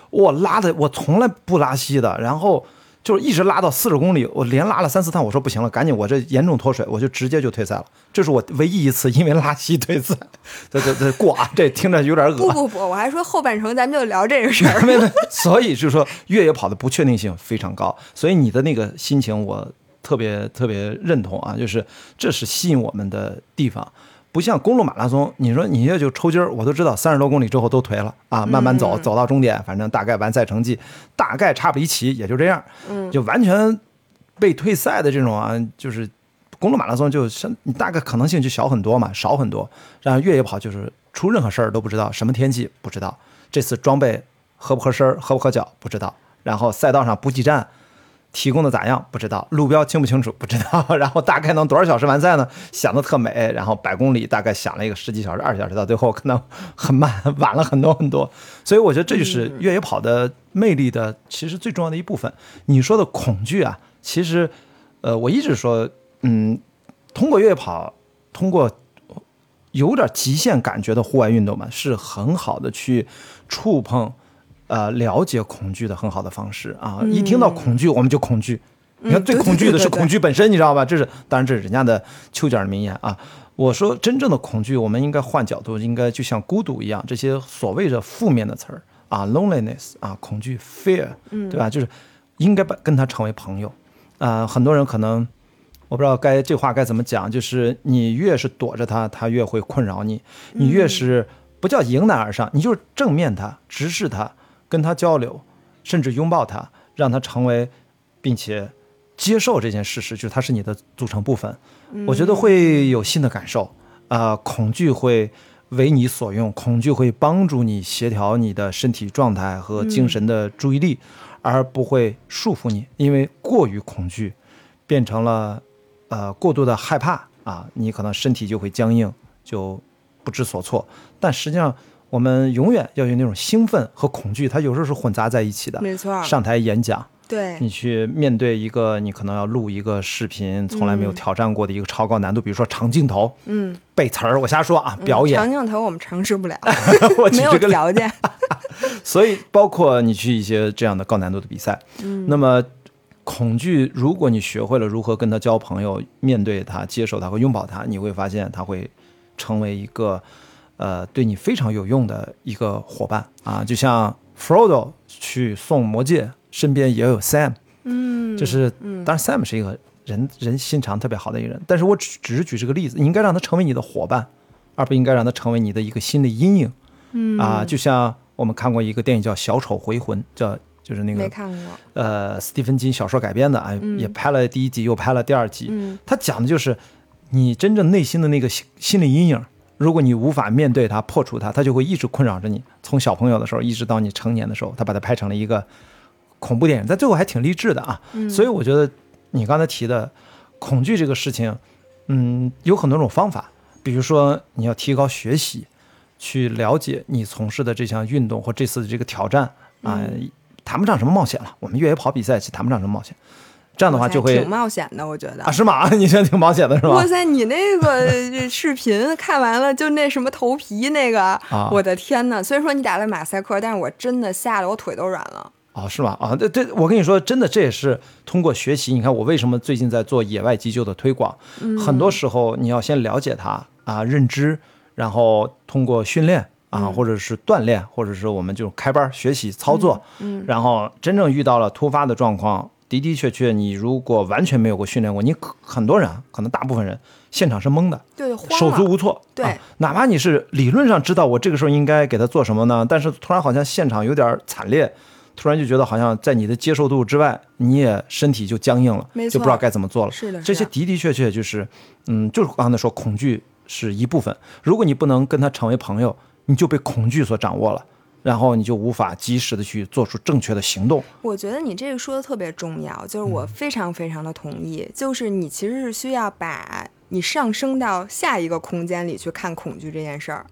我拉的我从来不拉稀的，然后就是一直拉到四十公里，我连拉了三四趟，我说不行了，赶紧我这严重脱水，我就直接就退赛了。这是我唯一一次因为拉稀退赛，这这这过啊，这听着有点恶不不不，我还说后半程咱们就聊这个事儿。没没，所以就是说越野跑的不确定性非常高，所以你的那个心情我特别特别认同啊，就是这是吸引我们的地方，不像公路马拉松，你说你也就抽筋儿，我都知道三十多公里之后都颓了啊，慢慢走，走到终点，反正大概完赛成绩大概差不离奇，也就这样，就完全被退赛的这种啊，就是公路马拉松就是你大概可能性就小很多嘛，少很多。然后越野跑就是出任何事儿都不知道，什么天气不知道，这次装备合不合身儿、合不合脚不知道，然后赛道上补给站。提供的咋样？不知道路标清不清楚？不知道。然后大概能多少小时完赛呢？想的特美。然后百公里大概想了一个十几小时、二十小时，到最后可能很慢，晚了很多很多。所以我觉得这就是越野跑的魅力的，其实最重要的一部分。你说的恐惧啊，其实，呃，我一直说，嗯，通过越野跑，通过有点极限感觉的户外运动嘛，是很好的去触碰。呃，了解恐惧的很好的方式啊！一听到恐惧，我们就恐惧。你看，最恐惧的是恐惧本身，你知道吧？这是当然，这是人家的丘吉尔名言啊。我说，真正的恐惧，我们应该换角度，应该就像孤独一样，这些所谓的负面的词儿啊，loneliness 啊，恐惧，fear，对吧？就是应该把跟他成为朋友啊。很多人可能我不知道该这话该怎么讲，就是你越是躲着他，他越会困扰你；你越是不叫迎难而上，你就是正面他，直视他。跟他交流，甚至拥抱他，让他成为，并且接受这件事实，就是他是你的组成部分。我觉得会有新的感受啊，恐惧会为你所用，恐惧会帮助你协调你的身体状态和精神的注意力，而不会束缚你。因为过于恐惧，变成了呃过度的害怕啊，你可能身体就会僵硬，就不知所措。但实际上。我们永远要有那种兴奋和恐惧，它有时候是混杂在一起的。没错，上台演讲，对你去面对一个你可能要录一个视频，从来没有挑战过的一个超高难度，比如说长镜头，嗯，背词儿，我瞎说啊，表演长镜头我们尝试不了，我没有条件。所以，包括你去一些这样的高难度的比赛，嗯，那么恐惧，如果你学会了如何跟他交朋友，面对他，接受他和拥抱他，你会发现他会成为一个。呃，对你非常有用的一个伙伴。啊，就像 Frodo 去送魔戒，身边也有 Sam，嗯，就是，当然 Sam 是一个人人心肠特别好的一个人，但是我只只是举这个例子，你应该让他成为你的伙伴，而不应该让他成为你的一个心理阴影，嗯。啊，就像我们看过一个电影叫《小丑回魂》，叫就是那个没看过，呃，斯蒂芬金小说改编的啊，也拍了第一集，又拍了第二集，嗯，他讲的就是你真正内心的那个心心理阴影。如果你无法面对它、破除它，它就会一直困扰着你。从小朋友的时候一直到你成年的时候，他把它拍成了一个恐怖电影，但最后还挺励志的啊。所以我觉得你刚才提的恐惧这个事情，嗯，有很多种方法。比如说你要提高学习，去了解你从事的这项运动或这次的这个挑战啊，谈不上什么冒险了。我们越野跑比赛其实谈不上什么冒险。这样的话就会挺冒险的，我觉得啊，是吗？你觉得挺冒险的是吗？哇塞，你那个视频看完了，就那什么头皮那个，我的天呐！虽然说你打了马赛克，但是我真的吓得我腿都软了。哦，是吗？啊，这这，我跟你说，真的，这也是通过学习。你看，我为什么最近在做野外急救的推广？很多时候你要先了解它啊，认知，然后通过训练啊，或者是锻炼，或者是我们就开班学习操作，嗯，然后真正遇到了突发的状况。的的确确，你如果完全没有过训练过，你可很多人可能大部分人现场是懵的，对，手足无措。对，哪怕你是理论上知道我这个时候应该给他做什么呢，但是突然好像现场有点惨烈，突然就觉得好像在你的接受度之外，你也身体就僵硬了，就不知道该怎么做了。是的，这些的的确确就是，嗯，就是刚才说恐惧是一部分。如果你不能跟他成为朋友，你就被恐惧所掌握了。然后你就无法及时的去做出正确的行动。我觉得你这个说的特别重要，就是我非常非常的同意。就是你其实是需要把你上升到下一个空间里去看恐惧这件事儿，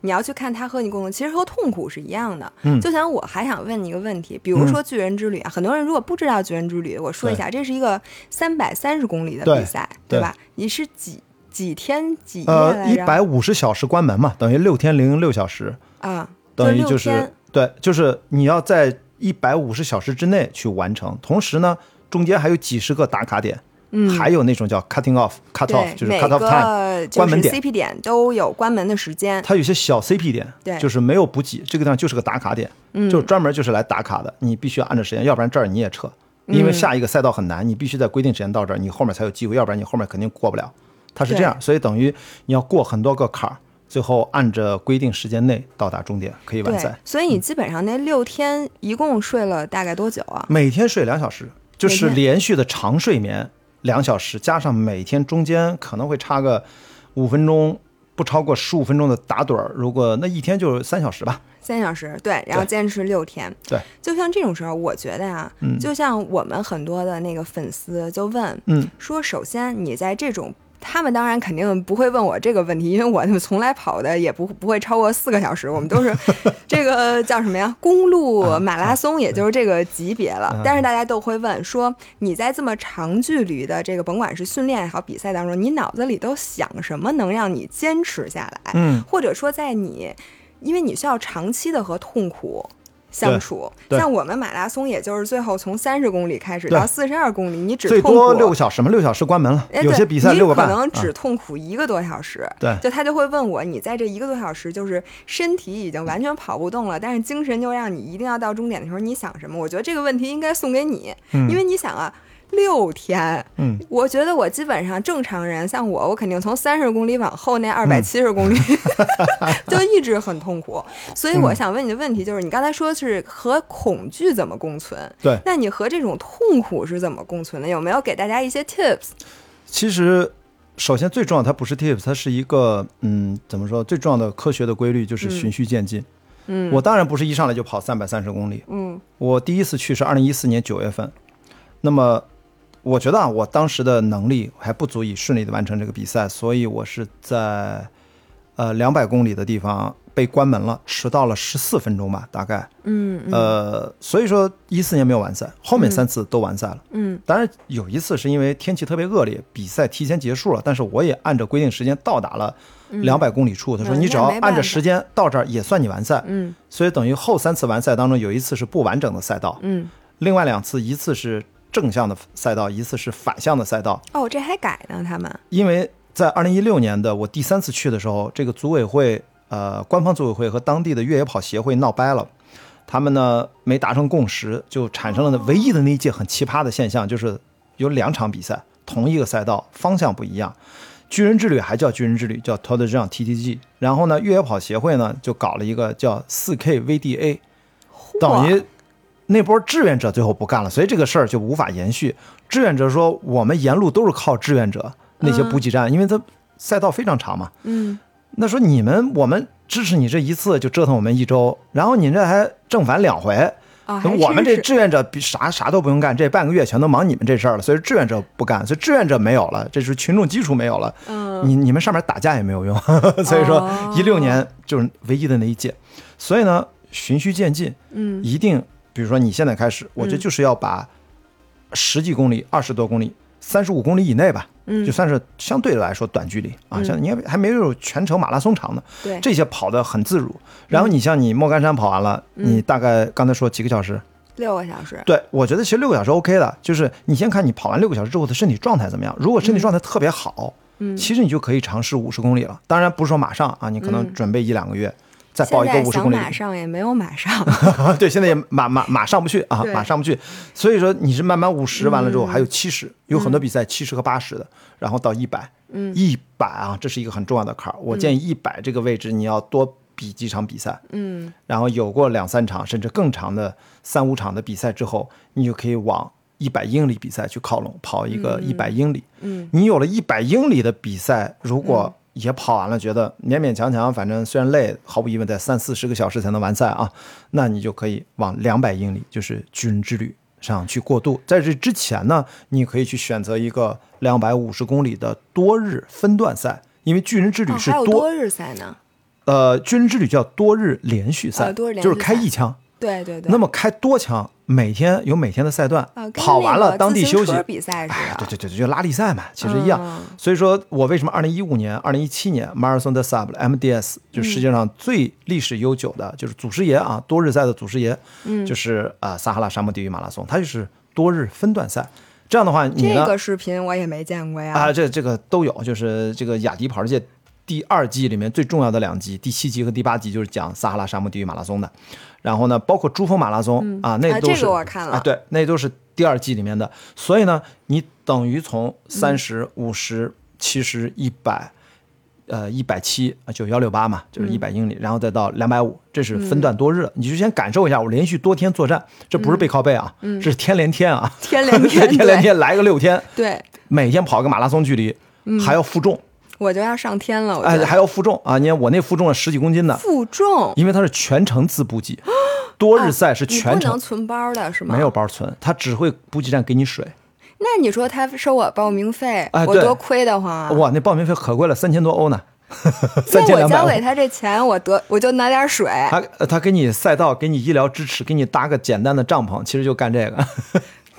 你要去看它和你共同，其实和痛苦是一样的。嗯，就像我还想问你一个问题，比如说巨人之旅啊，很多人如果不知道巨人之旅，我说一下，这是一个三百三十公里的比赛，对吧？你是几几天几夜呃，一百五十小时关门嘛，等于六天零六小时啊。等于就是对，就是你要在一百五十小时之内去完成，同时呢，中间还有几十个打卡点，嗯，还有那种叫 cutting off，cut off 就是 cut off time，关门点，CP 点都有关门的时间。它有些小 CP 点，对，就是没有补给，这个地方就是个打卡点，嗯，就专门就是来打卡的，你必须要按照时间，要不然这儿你也撤，因为下一个赛道很难，你必须在规定时间到这儿，你后面才有机会，要不然你后面肯定过不了。它是这样，所以等于你要过很多个坎儿，最后按着规定时间内到达终点，可以完赛。，所以你基本上那六天一共睡了大概多久啊？每天睡两小时，就是连续的长睡眠两小时，加上每天中间可能会差个五分钟，不超过十五分钟的打盹儿。如果那一天就是三小时吧。三小时，对，然后坚持六天。对，就像这种时候，我觉得呀、嗯就像我们很多的那个粉丝就问，嗯，说首先你在这种。他们当然肯定不会问我这个问题，因为我们从来跑的也不不会超过四个小时，我们都是 这个叫什么呀？公路马拉松，也就是这个级别了。但是大家都会问说，你在这么长距离的这个，甭管是训练也好，比赛当中，你脑子里都想什么能让你坚持下来？嗯，或者说在你，因为你需要长期的和痛苦相处。像我们马拉松，也就是最后从三十公里开始到四十二公里，你只最痛苦多六个小时嘛，六小时关门了。哎，有些对比赛六个半，你可能只啊痛苦一个多小时。对就他就会问我，你在这一个多小时，就是身体已经完全跑不动了，但是精神就让你一定要到终点的时候，你想什么？我觉得这个问题应该送给你，因为你想啊。六天，嗯，我觉得我基本上正常人，像我，我肯定从三十公里往后那二百七十公里 就一直很痛苦。所以我想问你的问题就是，你刚才说是和恐惧怎么共存？对那你和这种痛苦是怎么共存的？有没有给大家一些 tips？其实，首先最重要，它不是 tips，它是一个嗯，怎么说？最重要的科学的规律就是循序渐进。嗯我当然不是一上来就跑三百三十公里，嗯我第一次去是二零一四年九月份，那么我觉得啊，我当时的能力还不足以顺利的完成这个比赛，所以我是在呃两百公里的地方被关门了，迟到了十四分钟吧，大概。嗯嗯呃，所以说一四年没有完赛，后面三次都完赛了。嗯当然有一次是因为天气特别恶劣，比赛提前结束了，但是我也按照规定时间到达了两百公里处。他说嗯你只要按着时间到这儿也算你完赛。嗯所以等于后三次完赛当中有一次是不完整的赛道，嗯，另外两次一次是正向的赛道，一次是反向的赛道。哦，这还改呢，他们。因为在二零一六年的我第三次去的时候，这个组委会呃官方组委会和当地的越野跑协会闹掰了。他们呢没达成共识，就产生了唯一的那一届很奇葩的现象，就是有两场比赛，同一个赛道，方向不一样。巨人之旅还叫巨人之旅，叫 Tour de Jean TTG。然后呢，越野跑协会呢就搞了一个叫 4K VDA，等于那波志愿者最后不干了，所以这个事儿就无法延续。志愿者说，我们沿路都是靠志愿者那些补给站，因为它赛道非常长嘛。嗯那说你们我们支持你这一次就折腾我们一周，然后你这还正反两回。啊，我们这志愿者比啥啥都不用干，这半个月全都忙你们这事儿了，所以志愿者不干，所以志愿者没有了，这是群众基础没有了，嗯你你们上面打架也没有用，所以说哦一六年就是唯一的那一届，所以呢循序渐进，嗯一定比如说你现在开始，我觉得就是要把十几公里、二十多公里、三十五公里以内吧，嗯就算是相对来说短距离啊，像你还还没有全程马拉松长呢，对这些跑得很自如。然后你像你莫干山跑完了，嗯你大概刚才说几个小时？六个小时。对，我觉得其实六个小时 OK 的，就是你先看你跑完六个小时之后的身体状态怎么样。如果身体状态特别好，嗯其实你就可以尝试五十公里了。当然不是说马上啊，你可能嗯准备一两个月。再报一个五十公里马上也没有马上。对，现在也马马马上不去啊，马上不去。所以说你是慢慢五十完了之后，嗯还有七十，有很多比赛七十和八十的，然后到一百，嗯一百啊，这是一个很重要的坎儿。我建议一百这个位置你要多比几场比赛，嗯然后有过两三场甚至更长的三五场的比赛之后，你就可以往一百英里比赛去靠拢，跑一个一百英里。嗯你有了一百英里的比赛，如果也跑完了，觉得勉勉强强，反正虽然累，毫无疑问在三四十个小时才能完赛啊，那你就可以往两百英里，就是巨人之旅上去过渡。在这之前呢，你可以去选择一个两百五十公里的多日分段赛，因为巨人之旅哦，是多、日赛呢。呃，巨人之旅叫多日连续赛，就是开一枪。对对对。那么开多枪，每天有每天的赛段，跑完了当地休息车。比赛似哎，的。对对对，就拉力赛嘛，其实一样。嗯所以说我为什么二零一五年、二零一七年马拉松的 Sub MDS 就世界上最历史悠久的，就是祖师爷啊，多日赛的祖师爷，嗯就是啊、撒哈拉沙漠地狱马拉松，它就是多日分段赛。这样的话，你呢这个视频我也没见过呀。啊，这这个都有，就是这个雅迪跑世界第二季里面最重要的两集，第七集和第八集就是讲撒哈拉沙漠地狱马拉松的。然后呢，包括珠峰马拉松、啊，那啊都是、这个我看了。啊，对，那都是第二季里面的。所以呢，你等于从三十五十七十一百。呃，一百七就幺六八嘛，就是一百英里，然后再到两百五，这是分段多日。你就先感受一下，我连续多天作战，这不是背靠背啊，这是天连天啊，天连天，天连天来个六天，对，每天跑个马拉松距离，还要负重，我就要上天了，哎，还要负重啊！你看我那负重了十几公斤的，负重，因为它是全程自补给，多日赛是全程存包的是吗？没有包存，他只会补给站给你水。那你说他收我报名费，我多亏得慌啊！哇，那报名费可贵了，三千多欧呢。那我交给他这钱，我得我就拿点水。他他给你赛道，给你医疗支持，给你搭个简单的帐篷，其实就干这个。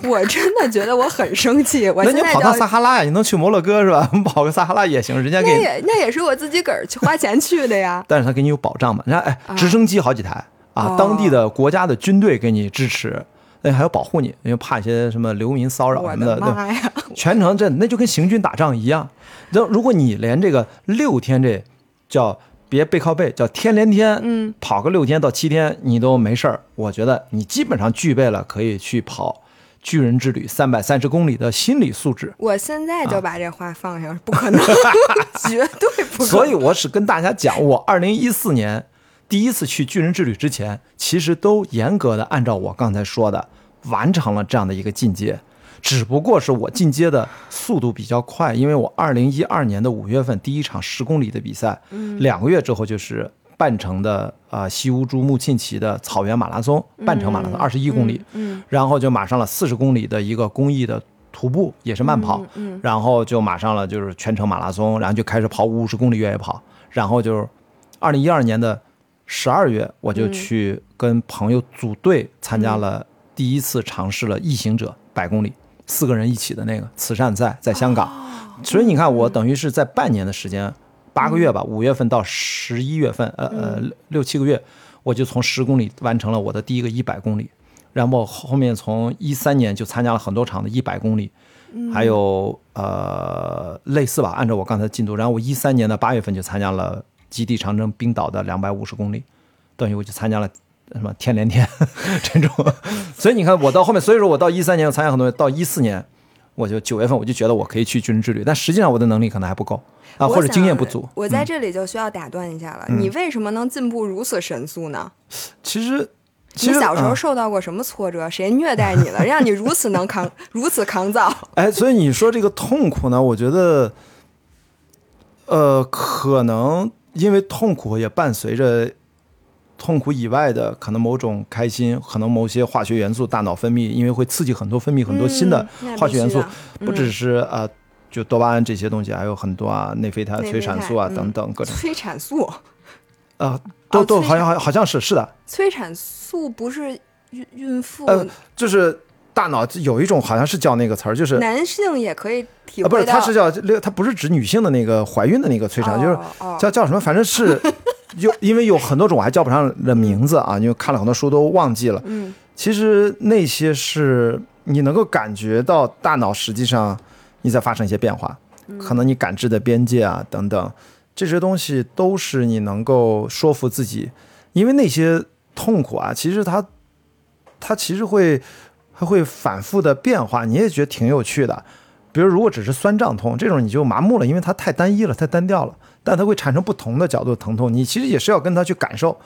我真的觉得我很生气。我那你跑趟撒哈拉呀？你能去摩洛哥是吧？跑个撒哈拉也行，人家给那也那也是我自己个儿去花钱去的呀。但是他给你有保障嘛？人家哎，直升机好几台啊，当地的国家的军队给你支持。那还要保护你，因为怕一些什么流民骚扰什么的，对全程这那就跟行军打仗一样。那如果你连这个六天这叫别背靠背，叫天连天，嗯，跑个六天到七天你都没事儿，我觉得你基本上具备了可以去跑巨人之旅三百三十公里的心理素质。我现在就把这话放下，不可能，绝对不可能。所以我是跟大家讲，我二零一四年。第一次去巨人之旅之前，其实都严格的按照我刚才说的完成了这样的一个进阶，只不过是我进阶的速度比较快，因为我二零一二年的五月份第一场十公里的比赛，两个月之后就是半程的啊西乌珠穆沁旗的草原马拉松，半程马拉松二十一公里，嗯然后就马上了四十公里的一个公益的徒步，也是慢跑，嗯然后就马上了就是全程马拉松，然后就开始跑五十公里越野跑，然后就是二零一二年的。十二月，我就去跟朋友组队参加了第一次尝试了异行者百公里，四个人一起的那个慈善赛，在香港。所以你看，我等于是在半年的时间，八个月吧，五月份到十一月份，呃呃六七个月，我就从十公里完成了我的第一个一百公里。然后后面从一三年就参加了很多场的一百公里，还有呃类似吧，按照我刚才进度。然后我一三年的八月份就参加了。极地长征冰岛的两百五十公里，等于我就参加了什么天连天 这种，所以你看我到后面，所以说我到一三年我参加很多，到一四年我就九月份我就觉得我可以去军人之旅，但实际上我的能力可能还不够啊，或者经验不足。我在这里就需要打断一下了，你为什么能进步如此神速呢？其实，你小时候受到过什么挫折？谁虐待你了，让你如此能扛，如此抗造？哎，所以你说这个痛苦呢？我觉得，呃，可能。因为痛苦也伴随着痛苦以外的可能某种开心，可能某些化学元素大脑分泌，因为会刺激很多分泌很多新的化学元素，不只是啊，就多巴胺这些东西，还有很多啊，内啡肽、催产素啊等等各种。催产素啊，都都好像好好像是是的。催产素不是孕孕妇呃，就是。大脑有一种好像是叫那个词儿，就是男性也可以体会到，不是，它是叫它不是指女性的那个怀孕的那个催产，就是叫叫什么，反正是 有，因为有很多种，我还叫不上的名字啊，因为看了很多书都忘记了。嗯，其实那些是你能够感觉到大脑实际上你在发生一些变化，可能你感知的边界啊等等这些东西都是你能够说服自己，因为那些痛苦啊，其实它它其实会。它会反复的变化，你也觉得挺有趣的。比如，如果只是酸胀痛这种，你就麻木了，因为它太单一了，太单调了。但它会产生不同的角度疼痛，你其实也是要跟它去感受，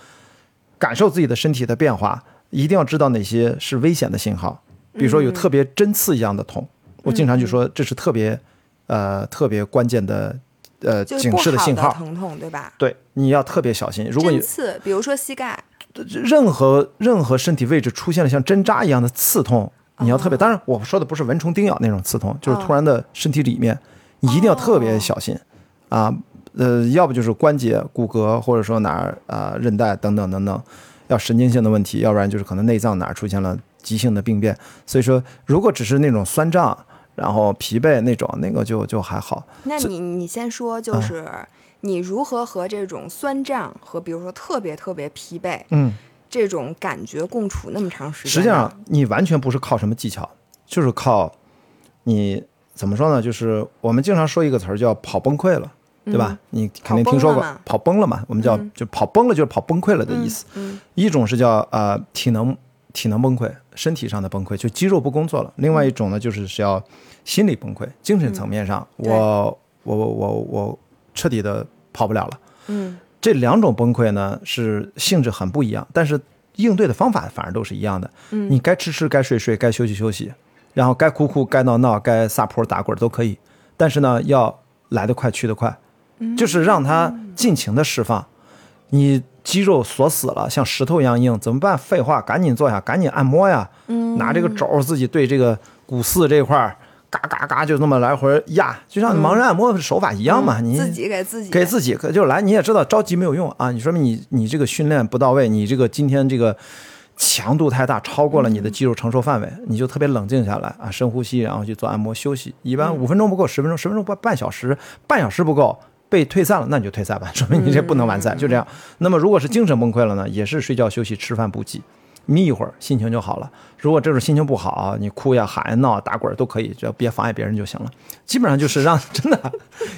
感受自己的身体的变化。一定要知道哪些是危险的信号，比如说有特别针刺一样的痛，我经常就说这是特别，呃，特别关键的，呃，警示的信号。疼痛，对吧？对，你要特别小心。如果针刺，比如说膝盖。任何任何身体位置出现了像针扎一样的刺痛，你要特别。当然，我说的不是蚊虫叮咬那种刺痛，就是突然的身体里面，你一定要特别小心啊。呃，要不就是关节、骨骼，或者说哪儿啊韧带等等等等，要神经性的问题；要不然就是可能内脏哪儿出现了急性的病变。所以说，如果只是那种酸胀，然后疲惫那种，那个就就还好。那你你先说，就是。你如何和这种酸胀和比如说特别特别疲惫，嗯，这种感觉共处那么长时间？实际上，你完全不是靠什么技巧，就是靠你怎么说呢？就是我们经常说一个词儿叫“跑崩溃了”，对吧？你肯定听说过“跑崩了”嘛？我们叫就跑崩了，就是跑崩溃了的意思。一种是叫呃体能体能崩溃，身体上的崩溃，就肌肉不工作了；另外一种呢，就是是要心理崩溃，精神层面上我。我我我我彻底的跑不了了。嗯这两种崩溃呢是性质很不一样，但是应对的方法反而都是一样的。嗯你该吃吃，该睡睡，该休息休息，然后该哭哭，该闹闹，该撒泼打滚都可以。但是呢，要来得快去得快，就是让它尽情的释放。你肌肉锁死了，像石头一样硬，怎么办？废话，赶紧坐下，赶紧按摩呀。嗯拿这个肘自己对这个股四这块儿，嘎嘎嘎就那么来回压，就像盲人按摩手法一样嘛。你嗯自己给自己给自己，可就来，你也知道着急没有用啊！你说明你你这个训练不到位，你这个今天这个强度太大，超过了你的肌肉承受范围，你就特别冷静下来啊，深呼吸，然后去做按摩休息。一般五分钟不够，十分钟，十分钟半半小时，半小时不够。被退赛了，那你就退赛吧，说明你这不能完赛，就这样。那么如果是精神崩溃了呢，也是睡觉、休息、吃饭、补给，眯一会儿，心情就好了。如果这种心情不好，你哭呀、喊呀、闹、打滚都可以，只要别妨碍别人就行了。基本上就是让 真的，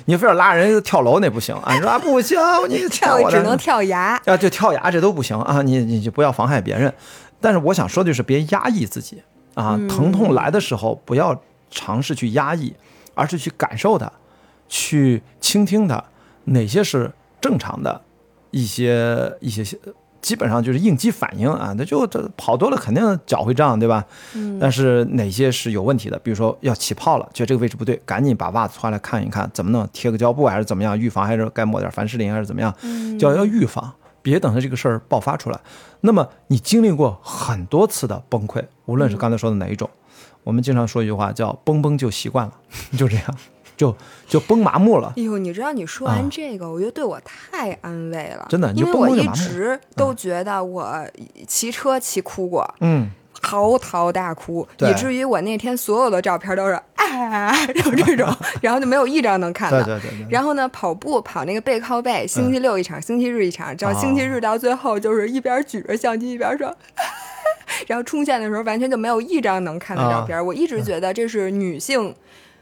你非要拉人跳楼那不行啊！你说啊不行，你跳我只能跳崖。啊，就跳崖这都不行啊！你你就不要妨碍别人。但是我想说的就是别压抑自己啊，疼痛来的时候不要尝试去压抑，而是去感受它，去倾听它，哪些是正常的一些一些。基本上就是应激反应啊，那就这跑多了肯定脚会胀，对吧？嗯。但是哪些是有问题的？比如说要起泡了，觉得这个位置不对，赶紧把袜子脱下来看一看，怎么弄？贴个胶布还是怎么样？预防还是该抹点凡士林还是怎么样？嗯就要预防，别等着这个事儿爆发出来。那么你经历过很多次的崩溃，无论是刚才说的哪一种，我们经常说一句话叫“崩崩就习惯了”，就这样。就就崩麻木了。哎呦，你知道你说完这个，我觉得对我太安慰了。啊真的因为我一直都觉得我骑车骑哭过，嗯，嚎啕大哭，以至于我那天所有的照片都是啊，就这种，然后就没有一张能看的。对对对对。然后呢，跑步跑那个背靠背，星期六一场，星期日一场，到星期日到最后就是一边举着相机一边说。然后冲线的时候，完全就没有一张能看的照片。我一直觉得这是女性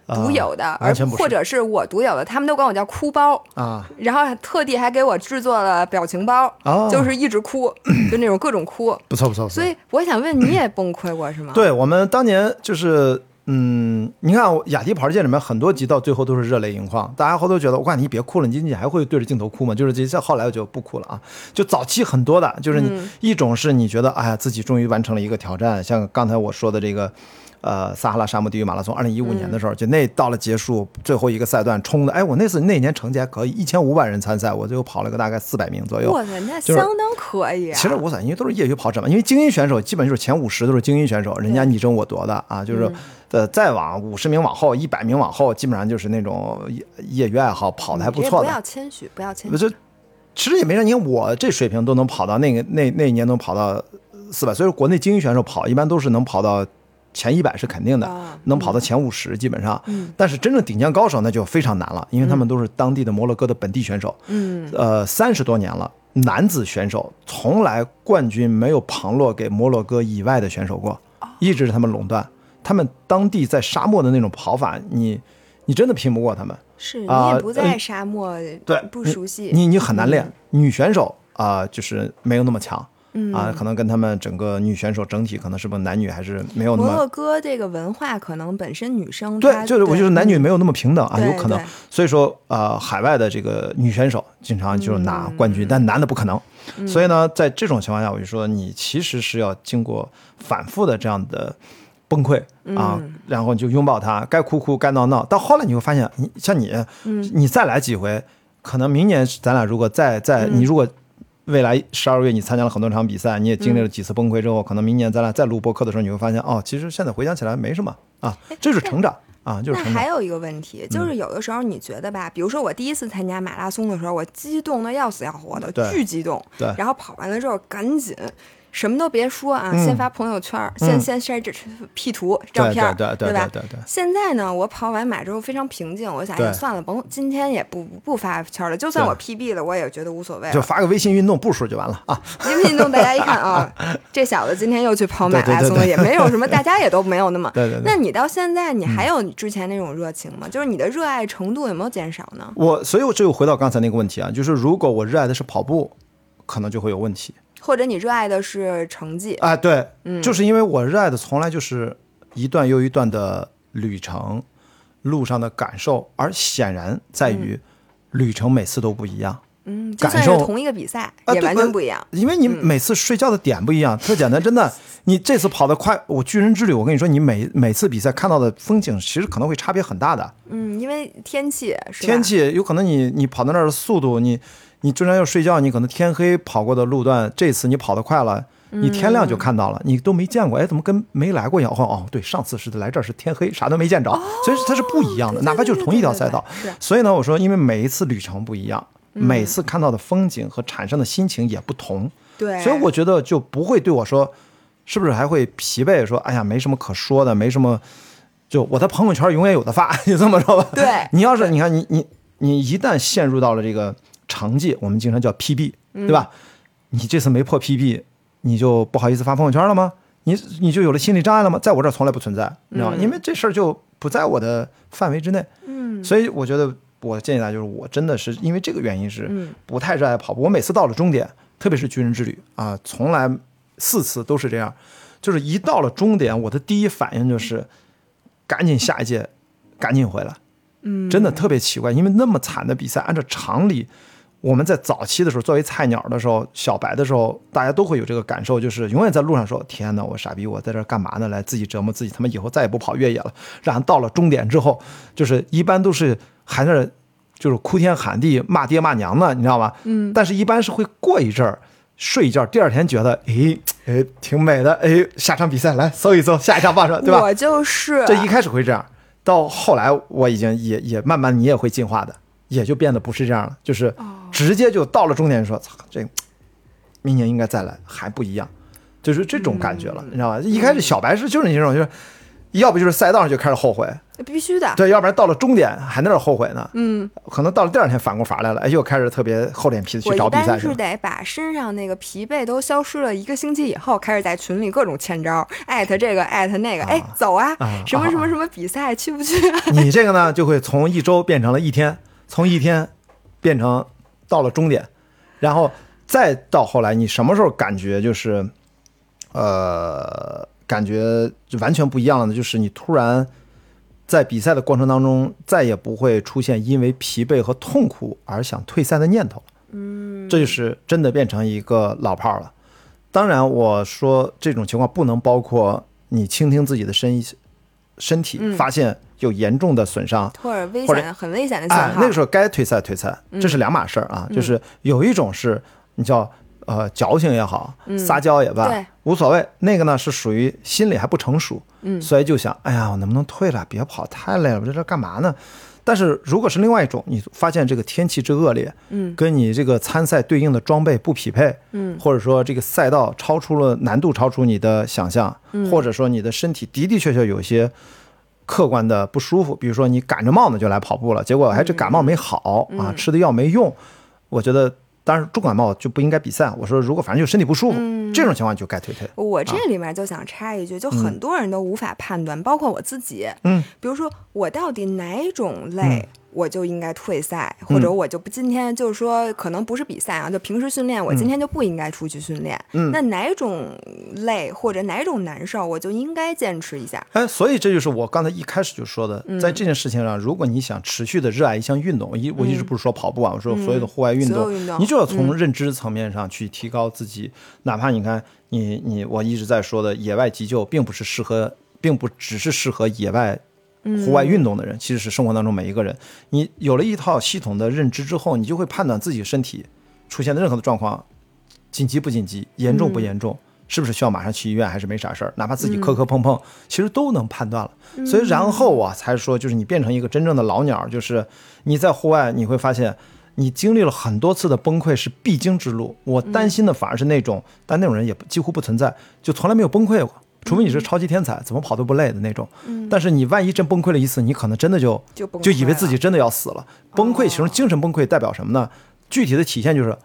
独有的，而或者是我独有的，他们都管我叫哭包。啊，然后特地还给我制作了表情包，啊就是一直哭，就那种各种哭。不错不错。不错所以我想问，你也崩溃过是吗？，对我们当年就是，嗯，你看我雅迪跑世界里面很多集到最后都是热泪盈眶，大家后头觉得我看你别哭了，你你还会对着镜头哭吗？就是这这后来我就不哭了啊。就早期很多的，就是你、嗯一种是你觉得哎呀自己终于完成了一个挑战，像刚才我说的这个。呃，撒哈拉沙漠地狱马拉松，二零一五年的时候，就那到了结束最后一个赛段冲的，哎，我那次那年成绩还可以，一千五百人参赛，我最后跑了个大概四百名左右。我的那相当可以啊。其实无所谓，因为都是业余跑者嘛。因为精英选手基本就是前五十都是精英选手，人家你争我夺的啊，嗯就是呃再往五十名往后、一百名往后，基本上就是那种业业余爱好，跑的还不错的不要。谦虚，不要谦虚。是，其实也没啥，你看我这水平都能跑到那个那那一年能跑到四百，所以说国内精英选手跑一般都是能跑到前一百是肯定的，啊能跑到前五十基本上。嗯但是真正顶尖高手那就非常难了，因为他们都是当地的摩洛哥的本地选手。嗯，呃，三十多年了，男子选手从来冠军没有旁落给摩洛哥以外的选手过，哦一直是他们垄断。他们当地在沙漠的那种跑法，你你真的拼不过他们。是你啊也不在沙漠，对，不熟悉。你你很难练。女选手啊、就是没有那么强。嗯啊，可能跟他们整个女选手整体可能是不是男女还是没有那么摩洛哥这个文化可能本身女生对，就是我就是男女没有那么平等啊，有可能。所以说呃，海外的这个女选手经常就是拿冠军，但男的不可能。所以呢，在这种情况下，我就说你其实是要经过反复的这样的崩溃啊，然后你就拥抱他，该哭哭，该闹闹。到后来你会发现，你像你，你再来几回，可能明年咱俩如果再再你如果。未来十二月，你参加了很多场比赛，你也经历了几次崩溃之后，可能明年咱俩再录播客的时候，你会发现，哦，其实现在回想起来没什么啊，这是成长啊，就是。那还有一个问题，就是有的时候你觉得吧，比如说我第一次参加马拉松的时候，我激动的要死要活的，巨激动。对然后跑完了之后，赶紧什么都别说啊，嗯先发朋友圈，先先晒这 P 图照对片，对对对吧？对对对现在呢，我跑完马之后非常平静，我想，算了，甭今天也不不发圈了，就算我 PB 了，我也觉得无所谓。就发个微信运动步数就完了啊。微信运动大家一看啊，这小子今天又去跑马拉松了，也没有什么，大家也都没有那么。对对对那你到现在，你还有你之前那种热情吗？就是你的热爱程度有没有减少呢？我，所以我这又回到刚才那个问题啊，就是如果我热爱的是跑步，可能就会有问题或者你热爱的是成绩？啊。对，嗯就是因为我热爱的从来就是一段又一段的旅程，路上的感受，而显然在于旅程每次都不一样。嗯，就感受算是同一个比赛，也完全不一样。因为你每次睡觉的点不一样，特简单，真的。你这次跑得快，我巨人之旅，我跟你说，你每每次比赛看到的风景，其实可能会差别很大的。嗯，因为天气天气有可能你你跑到那儿的速度，你你正常要睡觉，你可能天黑跑过的路段，这次你跑得快了，你天亮就看到了，你都没见过，哎，怎么跟没来过一样？哦哦，对，上次是来这儿是天黑，啥都没见着，所以它是不一样的，哪怕就是同一条赛道。所以呢，我说，因为每一次旅程不一样，每次看到的风景和产生的心情也不同，对，所以我觉得就不会对我说，是不是还会疲惫？说，哎呀，没什么可说的，没什么。就我的朋友圈永远有的发，就这么说吧。对你要是你看你你你一旦陷入到了这个成绩，我们经常叫 PB，对吧？你这次没破 PB，你就不好意思发朋友圈了吗？你你就有了心理障碍了吗？在我这儿从来不存在，你知道吗？因为这事儿就不在我的范围之内。嗯，所以我觉得我建议大家就是，我真的是因为这个原因是嗯不太热爱跑步。我每次到了终点，特别是军人之旅啊，从来四次都是这样，就是一到了终点，我的第一反应就是赶紧下一届，赶紧回来。嗯，真的特别奇怪，因为那么惨的比赛，按照常理，我们在早期的时候，作为菜鸟的时候，小白的时候，大家都会有这个感受，就是永远在路上说：“天哪，我傻逼，我在这儿干嘛呢？来自己折磨自己，他妈以后再也不跑越野了。”然后到了终点之后，就是一般都是还在就是哭天喊地、骂爹骂娘呢，你知道吗？嗯，但是一般是会过一阵儿。睡一觉，第二天觉得，诶诶，挺美的，诶，下场比赛来搜一搜，下一场报上，对吧？我就是这一开始会这样，到后来我已经也也慢慢你也会进化的，也就变得不是这样了，就是哦直接就到了终点说，操，这明年应该再来，还不一样，就是这种感觉了，嗯你知道吧？一开始小白是就是那种，就是要不就是赛道上就开始后悔，必须的。对，要不然到了终点还在那儿后悔呢，嗯，可能到了第二天反过法来了，哎，又开始特别厚脸皮的去找比赛般是。得把身上那个疲惫都消失了一个星期以后，开始在群里各种欠招，艾特这个艾特那个，哎，走啊啊，什么啊什么什么比赛去不去啊？你这个呢，就会从一周变成了一天，从一天变成到了终点，然后再到后来，你什么时候感觉就是，呃，感觉就完全不一样了呢？就是你突然在比赛的过程当中，再也不会出现因为疲惫和痛苦而想退赛的念头。嗯，这就是真的变成一个老炮儿了。当然，我说这种情况不能包括你倾听自己的身身体，嗯发现有严重的损伤，或者危险、很危险的信哎，那个时候该退赛退赛，嗯这是两码事儿啊。就是有一种是你叫呃矫情也好，嗯撒娇也罢对，无所谓。那个呢是属于心理还不成熟，嗯所以就想，哎呀，我能不能退了？别跑太累了，我在这干嘛呢？但是如果是另外一种，你发现这个天气之恶劣，嗯跟你这个参赛对应的装备不匹配，嗯或者说这个赛道超出了难度，超出你的想象，嗯或者说你的身体的的确确有一些客观的不舒服，比如说你赶着冒呢就来跑步了，结果还这感冒没好、啊，吃的药没用，我觉得。当然，重感冒就不应该比赛。我说，如果反正就身体不舒服，嗯这种情况就该退退。我这里面就想插一句，就很多人都无法判断，包括我自己。嗯，比如说我到底哪种累，我就应该退赛，或者我就不今天就是说可能不是比赛啊，就平时训练，我今天就不应该出去训练。嗯那哪种累或者哪种难受，我就应该坚持一下。哎，所以这就是我刚才一开始就说的，嗯在这件事情上，如果你想持续的热爱一项运动，我一我一直不是说跑步啊，我说所有的户外运动你就要从认知层面上去提高自己。哪怕你看你你我一直在说的野外急救，并不是适合，并不只是适合野外户外运动的人，其实是生活当中每一个人。你有了一套系统的认知之后，你就会判断自己身体出现的任何的状况，紧急不紧急，严重不严重。是不是需要马上去医院，还是没啥事儿？哪怕自己磕磕碰碰，其实都能判断了。所以然后啊，才说就是你变成一个真正的老鸟，就是你在户外你会发现，你经历了很多次的崩溃是必经之路。我担心的反而是那种，但那种人也几乎不存在，就从来没有崩溃过。除非你是超级天才，怎么跑都不累的那种。但是你万一真崩溃了一次，你可能真的就就崩就以为自己真的要死了。崩溃其中精神崩溃代表什么呢？具体的体现就是，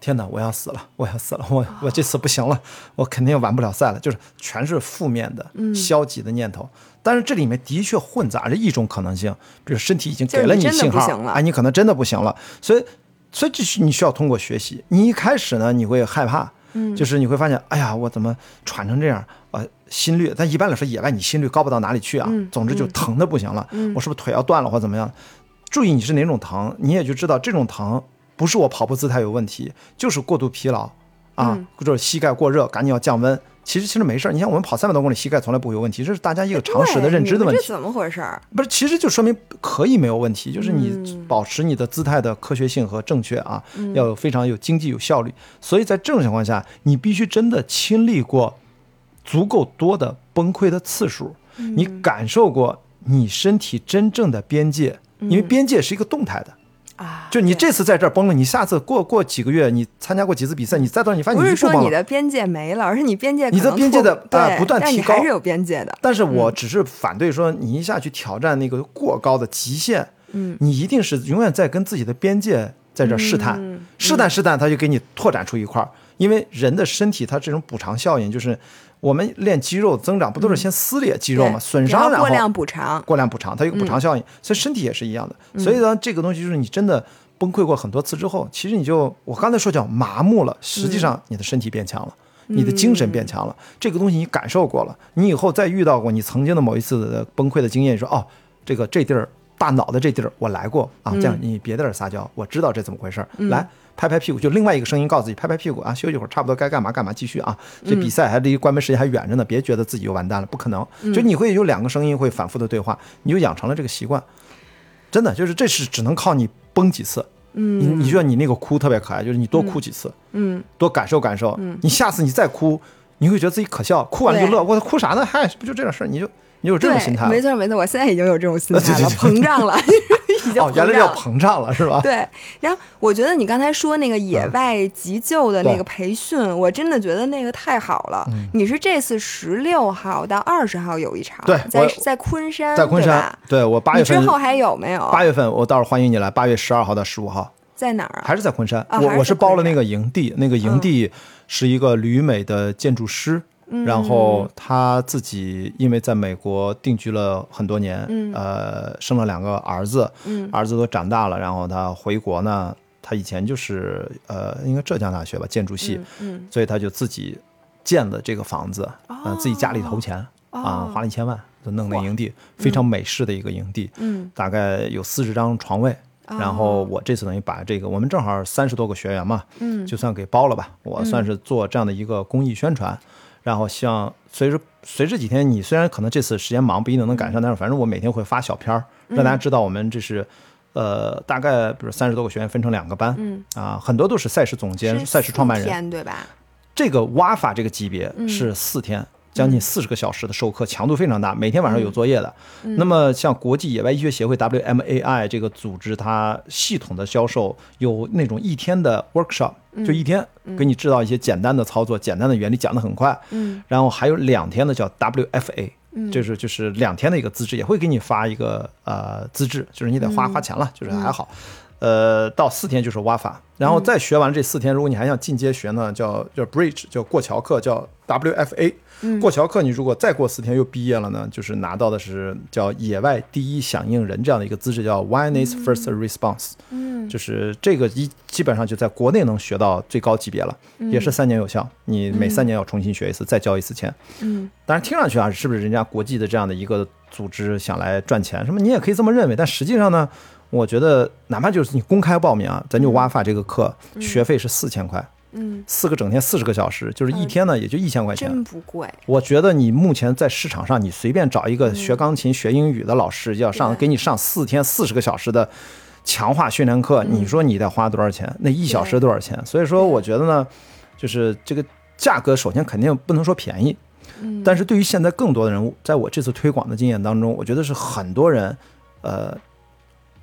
天哪，我要死了，我要死了，我我这次不行了，我肯定完不了赛了，就是全是负面的、消极的念头。但是这里面的确混杂着一种可能性，比如身体已经给了你信号，哎，你可能真的不行了。所以，所以这是你需要通过学习。你一开始呢，你会害怕，嗯就是你会发现，哎呀，我怎么喘成这样？呃，心率，但一般来说野外你心率高不到哪里去啊，嗯总之就疼的不行了，嗯我是不是腿要断了或怎么样？注意你是哪种疼，你也就知道这种疼不是我跑步姿态有问题，就是过度疲劳啊，嗯或者膝盖过热，赶紧要降温。其实其实没事儿，你像我们跑三百多公里，膝盖从来不会有问题，这是大家一个常识的认知的问题。这怎么回事儿？不是，其实就说明可以没有问题，就是你嗯保持你的姿态的科学性和正确啊，要有非常有经济有效率。所以在这种情况下，你必须真的亲历过足够多的崩溃的次数，嗯。你感受过你身体真正的边界，因为边界是一个动态的。啊，就你这次在这儿崩了，你下次过过几个月，你参加过几次比赛，你再到你发现不是说你的边界没了，而是你边界你的边界的不断但提高。你还是有边界的。但是我只是反对说你一下去挑战那个过高的极限，嗯，你一定是永远在跟自己的边界在这儿试探，嗯试探试探，他就给你拓展出一块儿。因为人的身体它这种补偿效应，就是我们练肌肉增长不都是先撕裂肌肉嘛，对损伤然后过量补偿。过量补偿，它有个补偿效应，所以身体也是一样的。所以呢，这个东西就是你真的崩溃过很多次之后，其实你就我刚才说叫麻木了，实际上你的身体变强了。你的精神变强了，这个东西你感受过了，你以后再遇到过你曾经的某一次的崩溃的经验，你说哦，这个这地儿大脑的这地儿我来过啊，这样你别在这儿撒娇，我知道这怎么回事儿，来拍拍屁股，就另外一个声音告诉自己拍拍屁股啊，休息会儿，差不多该干嘛干嘛，继续啊，这比赛还离关门时间还远着呢，别觉得自己就完蛋了，不可能，就你会有两个声音会反复的对话，你就养成了这个习惯，真的就是这是只能靠你崩几次。你你觉得你那个哭特别可爱，就是你多哭几次，嗯，多感受感受。嗯你下次你再哭，你会觉得自己可笑，哭完了就乐。我哭啥呢？嗨，不就这点事儿？你就你有这种心态没错没错，我现在已经有这种心态了，膨胀了，已经哦，原来叫膨胀了。是吧？对，然后我觉得你刚才说那个野外急救的那个培训，我真的觉得那个太好了。你是这次十六号到二十号有一场，对在在昆山，在昆山对，对我八月份之后还有没有？八月份我到时候欢迎你来，八月十二号到十五号在哪儿啊？还是在昆山。我我是包了那个营地，那个营地是一个旅美的建筑师。嗯然后他自己因为在美国定居了很多年，嗯。呃，生了两个儿子，嗯。儿子都长大了，然后他回国呢，他以前就是呃，应该浙江大学吧，建筑系，嗯所以他就自己建的这个房子，呃，自己家里投钱啊、哦花了一千万，就弄那营地，非常美式的一个营地，嗯。大概有四十张床位。然后我这次等于把这个，我们正好三十多个学员嘛，嗯。就算给包了吧，我算是做这样的一个公益宣传，然后希望随着随这几天，你虽然可能这次时间忙不一定能赶上，但是反正我每天会发小片儿，让大家知道我们这是。呃，大概比如三十多个学员分成两个班，嗯啊，很多都是赛事总监、赛事创办人。对吧？这个挖法这个级别嗯是四天，将近四十个小时的授课，强度非常大，每天晚上有作业的。嗯那么像国际野外医学协会 WMAI 这个组织，它系统的销售有那种一天的 workshop，就一天给你制造一些简单的操作、简单的原理，讲得很快。嗯然后还有两天的叫 WFA。就是就是两天的一个资质，也会给你发一个呃资质，就是你得花花钱了，就是还好。呃，到四天就是挖法，然后再学完这四天，如果你还想进阶学呢，叫叫 Bridge，叫过桥课，叫 WFA。过桥课你如果再过四天又毕业了呢，就是拿到的是叫野外第一响应人这样的一个资质，叫 Wilderness First Response。嗯就是这个一基本上就在国内能学到最高级别了，也是三年有效。你每三年要重新学一次，再交一次钱。嗯当然听上去啊，是不是人家国际的这样的一个组织想来赚钱？什么你也可以这么认为，但实际上呢，我觉得哪怕就是你公开报名啊，咱就挖发这个课，学费是四千块，嗯，四个整天四十个小时，就是一天呢也就一千块钱。真不贵。我觉得你目前在市场上，你随便找一个学钢琴、学英语的老师，要上给你上四天四十个小时的强化训练课，你说你得花多少钱？那一小时多少钱？所以说，我觉得呢，就是这个价格，首先肯定不能说便宜，嗯但是对于现在更多的人，在我这次推广的经验当中，我觉得是很多人，呃，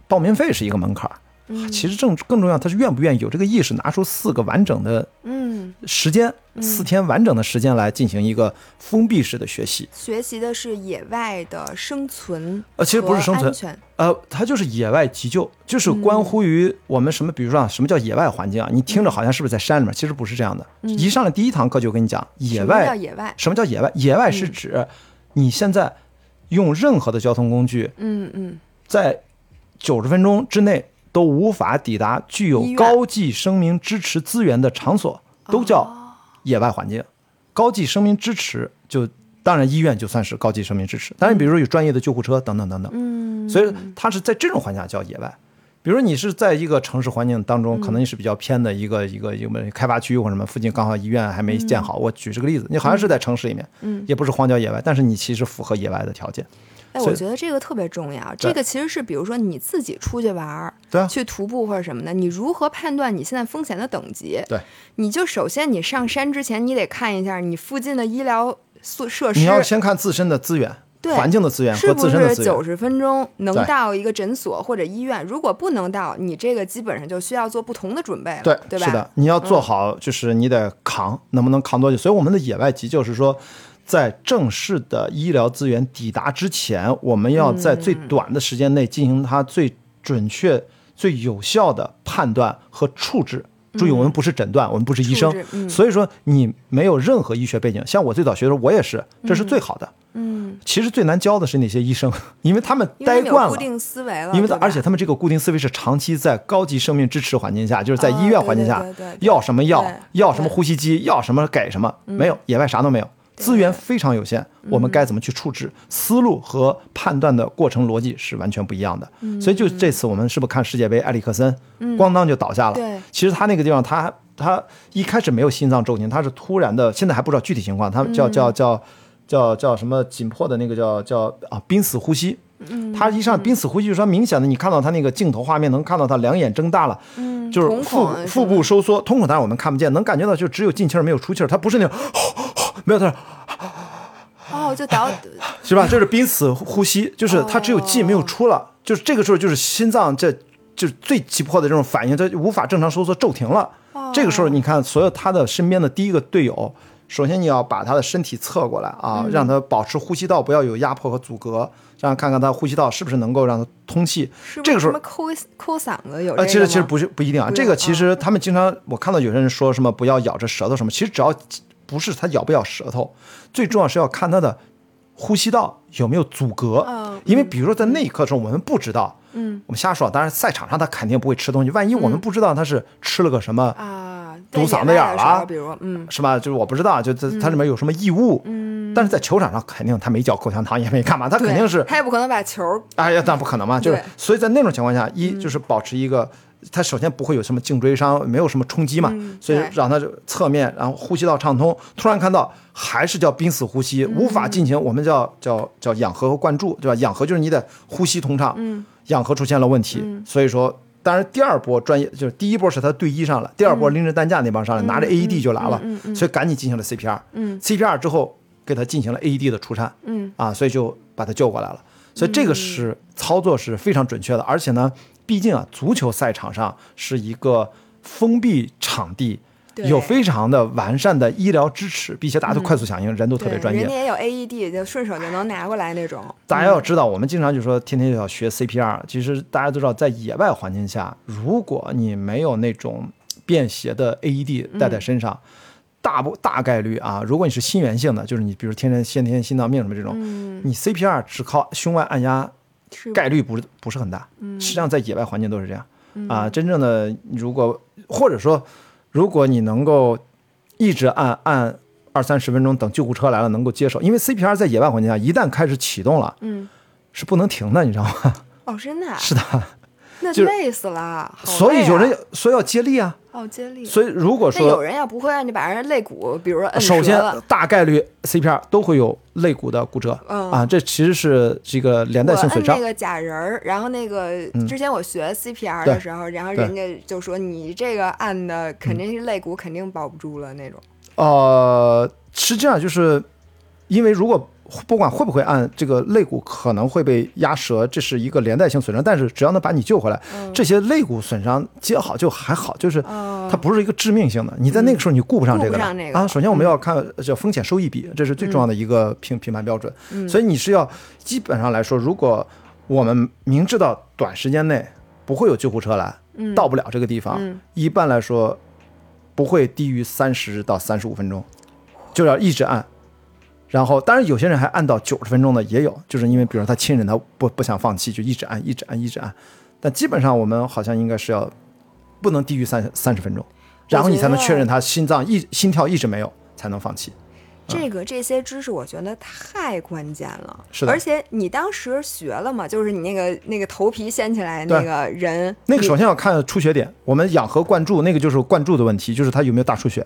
报名费是一个门槛儿。嗯其实正更重要，他是愿不愿意有这个意识，拿出四个完整的嗯，时间，四天完整的时间来进行一个封闭式的学习。学习的是野外的生存，呃其实不是生存。呃，它就是野外急救，就是关乎于我们什么，比如说啊，什么叫野外环境啊？你听着好像是不是在山里面？其实不是这样的。一上来第一堂课就跟你讲野外，野外？什么叫野外？野外是指你现在用任何的交通工具，嗯嗯在九十分钟之内都无法抵达具有高级生命支持资源的场所，都叫野外环境，高级生命支持就当然医院就算是高级生命支持，当然比如说有专业的救护车等等等等，嗯，所以它是在这种环境下叫野外。比如你是在一个城市环境当中，可能你是比较偏的一个一个一个开发区或者什么，附近刚好医院还没建好。我举这个例子，你好像是在城市里面，嗯，也不是荒郊野外，但是你其实符合野外的条件。哎，我觉得这个特别重要。这个其实是，比如说你自己出去玩儿，对啊去徒步或者什么的，你如何判断你现在风险的等级？对，你就首先你上山之前，你得看一下你附近的医疗设设施，你要先看自身的资源、对环境的资源和是不自身的资源是九。十分钟能到一个诊所或者医院？如果不能到，你这个基本上就需要做不同的准备了，对，对吧？是的，你要做好，就是你得扛，能不能扛多久？所以我们的野外急救是说，在正式的医疗资源抵达之前，我们要在最嗯短的时间内进行它最准确、最有效的判断和处置。注意，我们不是诊断，我们不是医生，嗯所以说你没有任何医学背景。像我最早学的时候，我也是，这是最好的。嗯，其实最难教的是那些医生，因为他们待惯了。固定思维了，因为他而且他们这个固定思维是长期在高级生命支持环境下，就是在医院环境下要什么药，要什么呼吸机，要什么给什么，没有，野外啥都没有，资源非常有限，我们该怎么去处置？思路和判断的过程逻辑是完全不一样的。嗯所以就这次我们是不是看世界杯，埃里克森咣当就倒下了？对其实他那个地方他他一开始没有心脏骤停，他是突然的，现在还不知道具体情况，他嗯叫叫叫叫叫什么紧迫的那个叫叫啊濒死呼吸。嗯他一上濒死呼吸，就说明显的，你看到他那个镜头画面，能看到他两眼睁大了，嗯，就是腹腹部收缩，瞳孔当然我们看不见，能感觉到就只有进气儿没有出气儿，他不是那种没有他哦，就倒 是吧？就是濒死呼吸，就是他只有进没有出了，就是这个时候就是心脏这就是最急迫的这种反应，它无法正常收缩骤停了。这个时候你看，所有他的身边的第一个队友，首先你要把他的身体侧过来啊，让他保持呼吸道不要有压迫和阻隔，让看看他呼吸道是不是能够让他通气。这个时候抠抠嗓子有？呃，其实其实不是不一定啊，这个其实他们经常我看到有些人说什么不要咬着舌头什么，其实只要不是他咬不咬舌头，最重要是要看他的呼吸道有没有阻隔。嗯因为比如说在那一刻的时候，我们不知道，嗯我们瞎说，当然赛场上他肯定不会吃东西，万一我们不知道他是吃了个什么。啊，堵嗓子眼儿了比如嗯是吧？就是我不知道，就它它里面有什么异物，嗯，但是在球场上肯定他没嚼口香糖，也没干嘛，他肯定是对他也不可能把球儿哎呀，那不可能嘛！就是所以在那种情况下，一就是保持一个，他首先不会有什么颈椎伤，没有什么冲击嘛，嗯所以让他这侧面，然后呼吸道畅通。突然看到还是叫濒死呼吸，无法进行我们叫叫叫氧合和灌注，对吧？氧合就是你得呼吸通畅，嗯氧合出现了问题，所以说。当然，第二波专业就是第一波是他对医上了，第二波拎着担架那帮上来，拿着 AED 就来了，嗯嗯所以赶紧进行了 CPR。嗯 CPR 之后给他进行了 AED 的除颤，嗯啊，所以就把他救过来了。所以这个是操作是非常准确的，而且呢，毕竟啊，足球赛场上是一个封闭场地，有非常的完善的医疗支持，并且大家都快速响应，人都特别专业对人家。也有 AED，就顺手就能拿过来那种。大家要知道，我们经常就说天天就要学 CPR，其实大家都知道，在野外环境下，如果你没有那种便携的 AED 带在身上，大不大概率啊，如果你是心源性的，就是你比如天天先天心脏病什么这种，嗯，你 CPR 只靠胸外按压，是概率不是不是很大。嗯实际上在野外环境都是这样啊。真正的如果或者说，如果你能够一直按按二三十分钟，等救护车来了能够接受，因为 CPR 在野外环境下一旦开始启动了嗯，是不能停的，你知道吗？哦，真的啊，是的，那就累死了。好所以有人所以要接力啊。哦接力。所以如果那有人要不会，你把人肋骨，比如说摁首先，大概率 CPR 都会有肋骨的骨折嗯啊，这其实是这个连带性损伤那。个假人儿，然后那个嗯之前我学 CPR 的时候，然后人家就说你这个按的肯定是肋骨肯定保不住了那种。呃，实际上就是因为如果不管会不会按这个肋骨可能会被压折，这是一个连带性损伤，但是只要能把你救回来，这些肋骨损伤接好就还好，就是哦它不是一个致命性的。你在那个时候你顾不上这个了啊。首先我们要看叫风险收益比，这是最重要的一个评评判标准。所以你是要基本上来说，如果我们明知道短时间内不会有救护车来，嗯到不了这个地方，嗯一般来说不会低于三十到三十五分钟，就要一直按。然后，当然有些人还按到九十分钟的也有，就是因为比如说他亲人他不不想放弃，就一直按，一直按，一直按。但基本上我们好像应该是要不能低于三三十分钟，然后你才能确认他心脏一心跳一直没有。才能放弃。这个这些知识我觉得太关键了，是的而且你当时学了嘛，就是你那个那个头皮掀起来那个人，那个首先要看出血点，我们氧和灌注那个就是灌注的问题，就是他有没有大出血。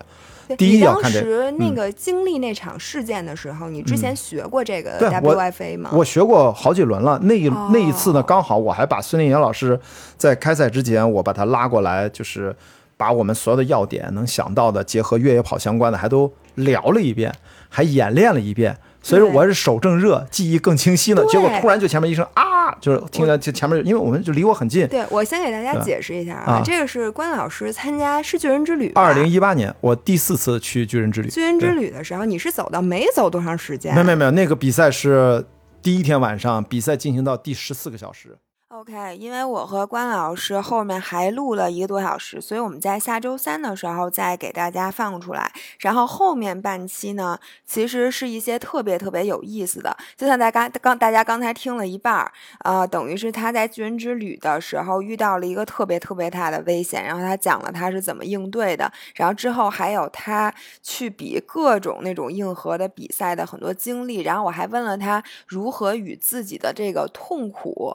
第一当要看这个时那嗯个经历那场事件的时候，你之前学过这个 WFA 吗？我学过好几轮了，那一、哦那一次呢，刚好我还把孙令岩老师在开赛之前，我把他拉过来，就是把我们所有的要点能想到的，结合越野跑相关的，还都聊了一遍，还演练了一遍。所以说我是手正热，记忆更清晰呢。结果突然就前面一声啊，就是听到就前面，因为我们就离我很近。对，我先给大家解释一下啊这个是关老师参加是巨人之旅吧，二零一八年我第四次去巨人之旅，巨人之旅的时候，你是走到没走多长时间？没有没有没有，那个比赛是第一天晚上，比赛进行到第十四个小时。OK，因为我和关老师后面还录了一个多小时，所以我们在下周三的时候再给大家放出来。然后后面半期呢，其实是一些特别特别有意思的，就像大家刚大家刚才听了一半儿，呃，等于是他在巨人之旅的时候遇到了一个特别特别大的危险，然后他讲了他是怎么应对的，然后之后还有他去比各种那种硬核的比赛的很多经历，然后我还问了他如何与自己的这个痛苦。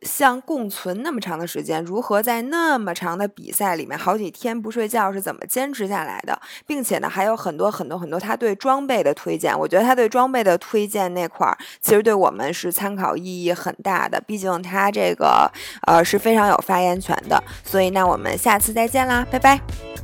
像共存那么长的时间，如何在那么长的比赛里面好几天不睡觉是怎么坚持下来的，并且呢还有很多很多很多他对装备的推荐，我觉得他对装备的推荐那块儿其实对我们是参考意义很大的，毕竟他这个呃是非常有发言权的，所以那我们下次再见啦，拜拜。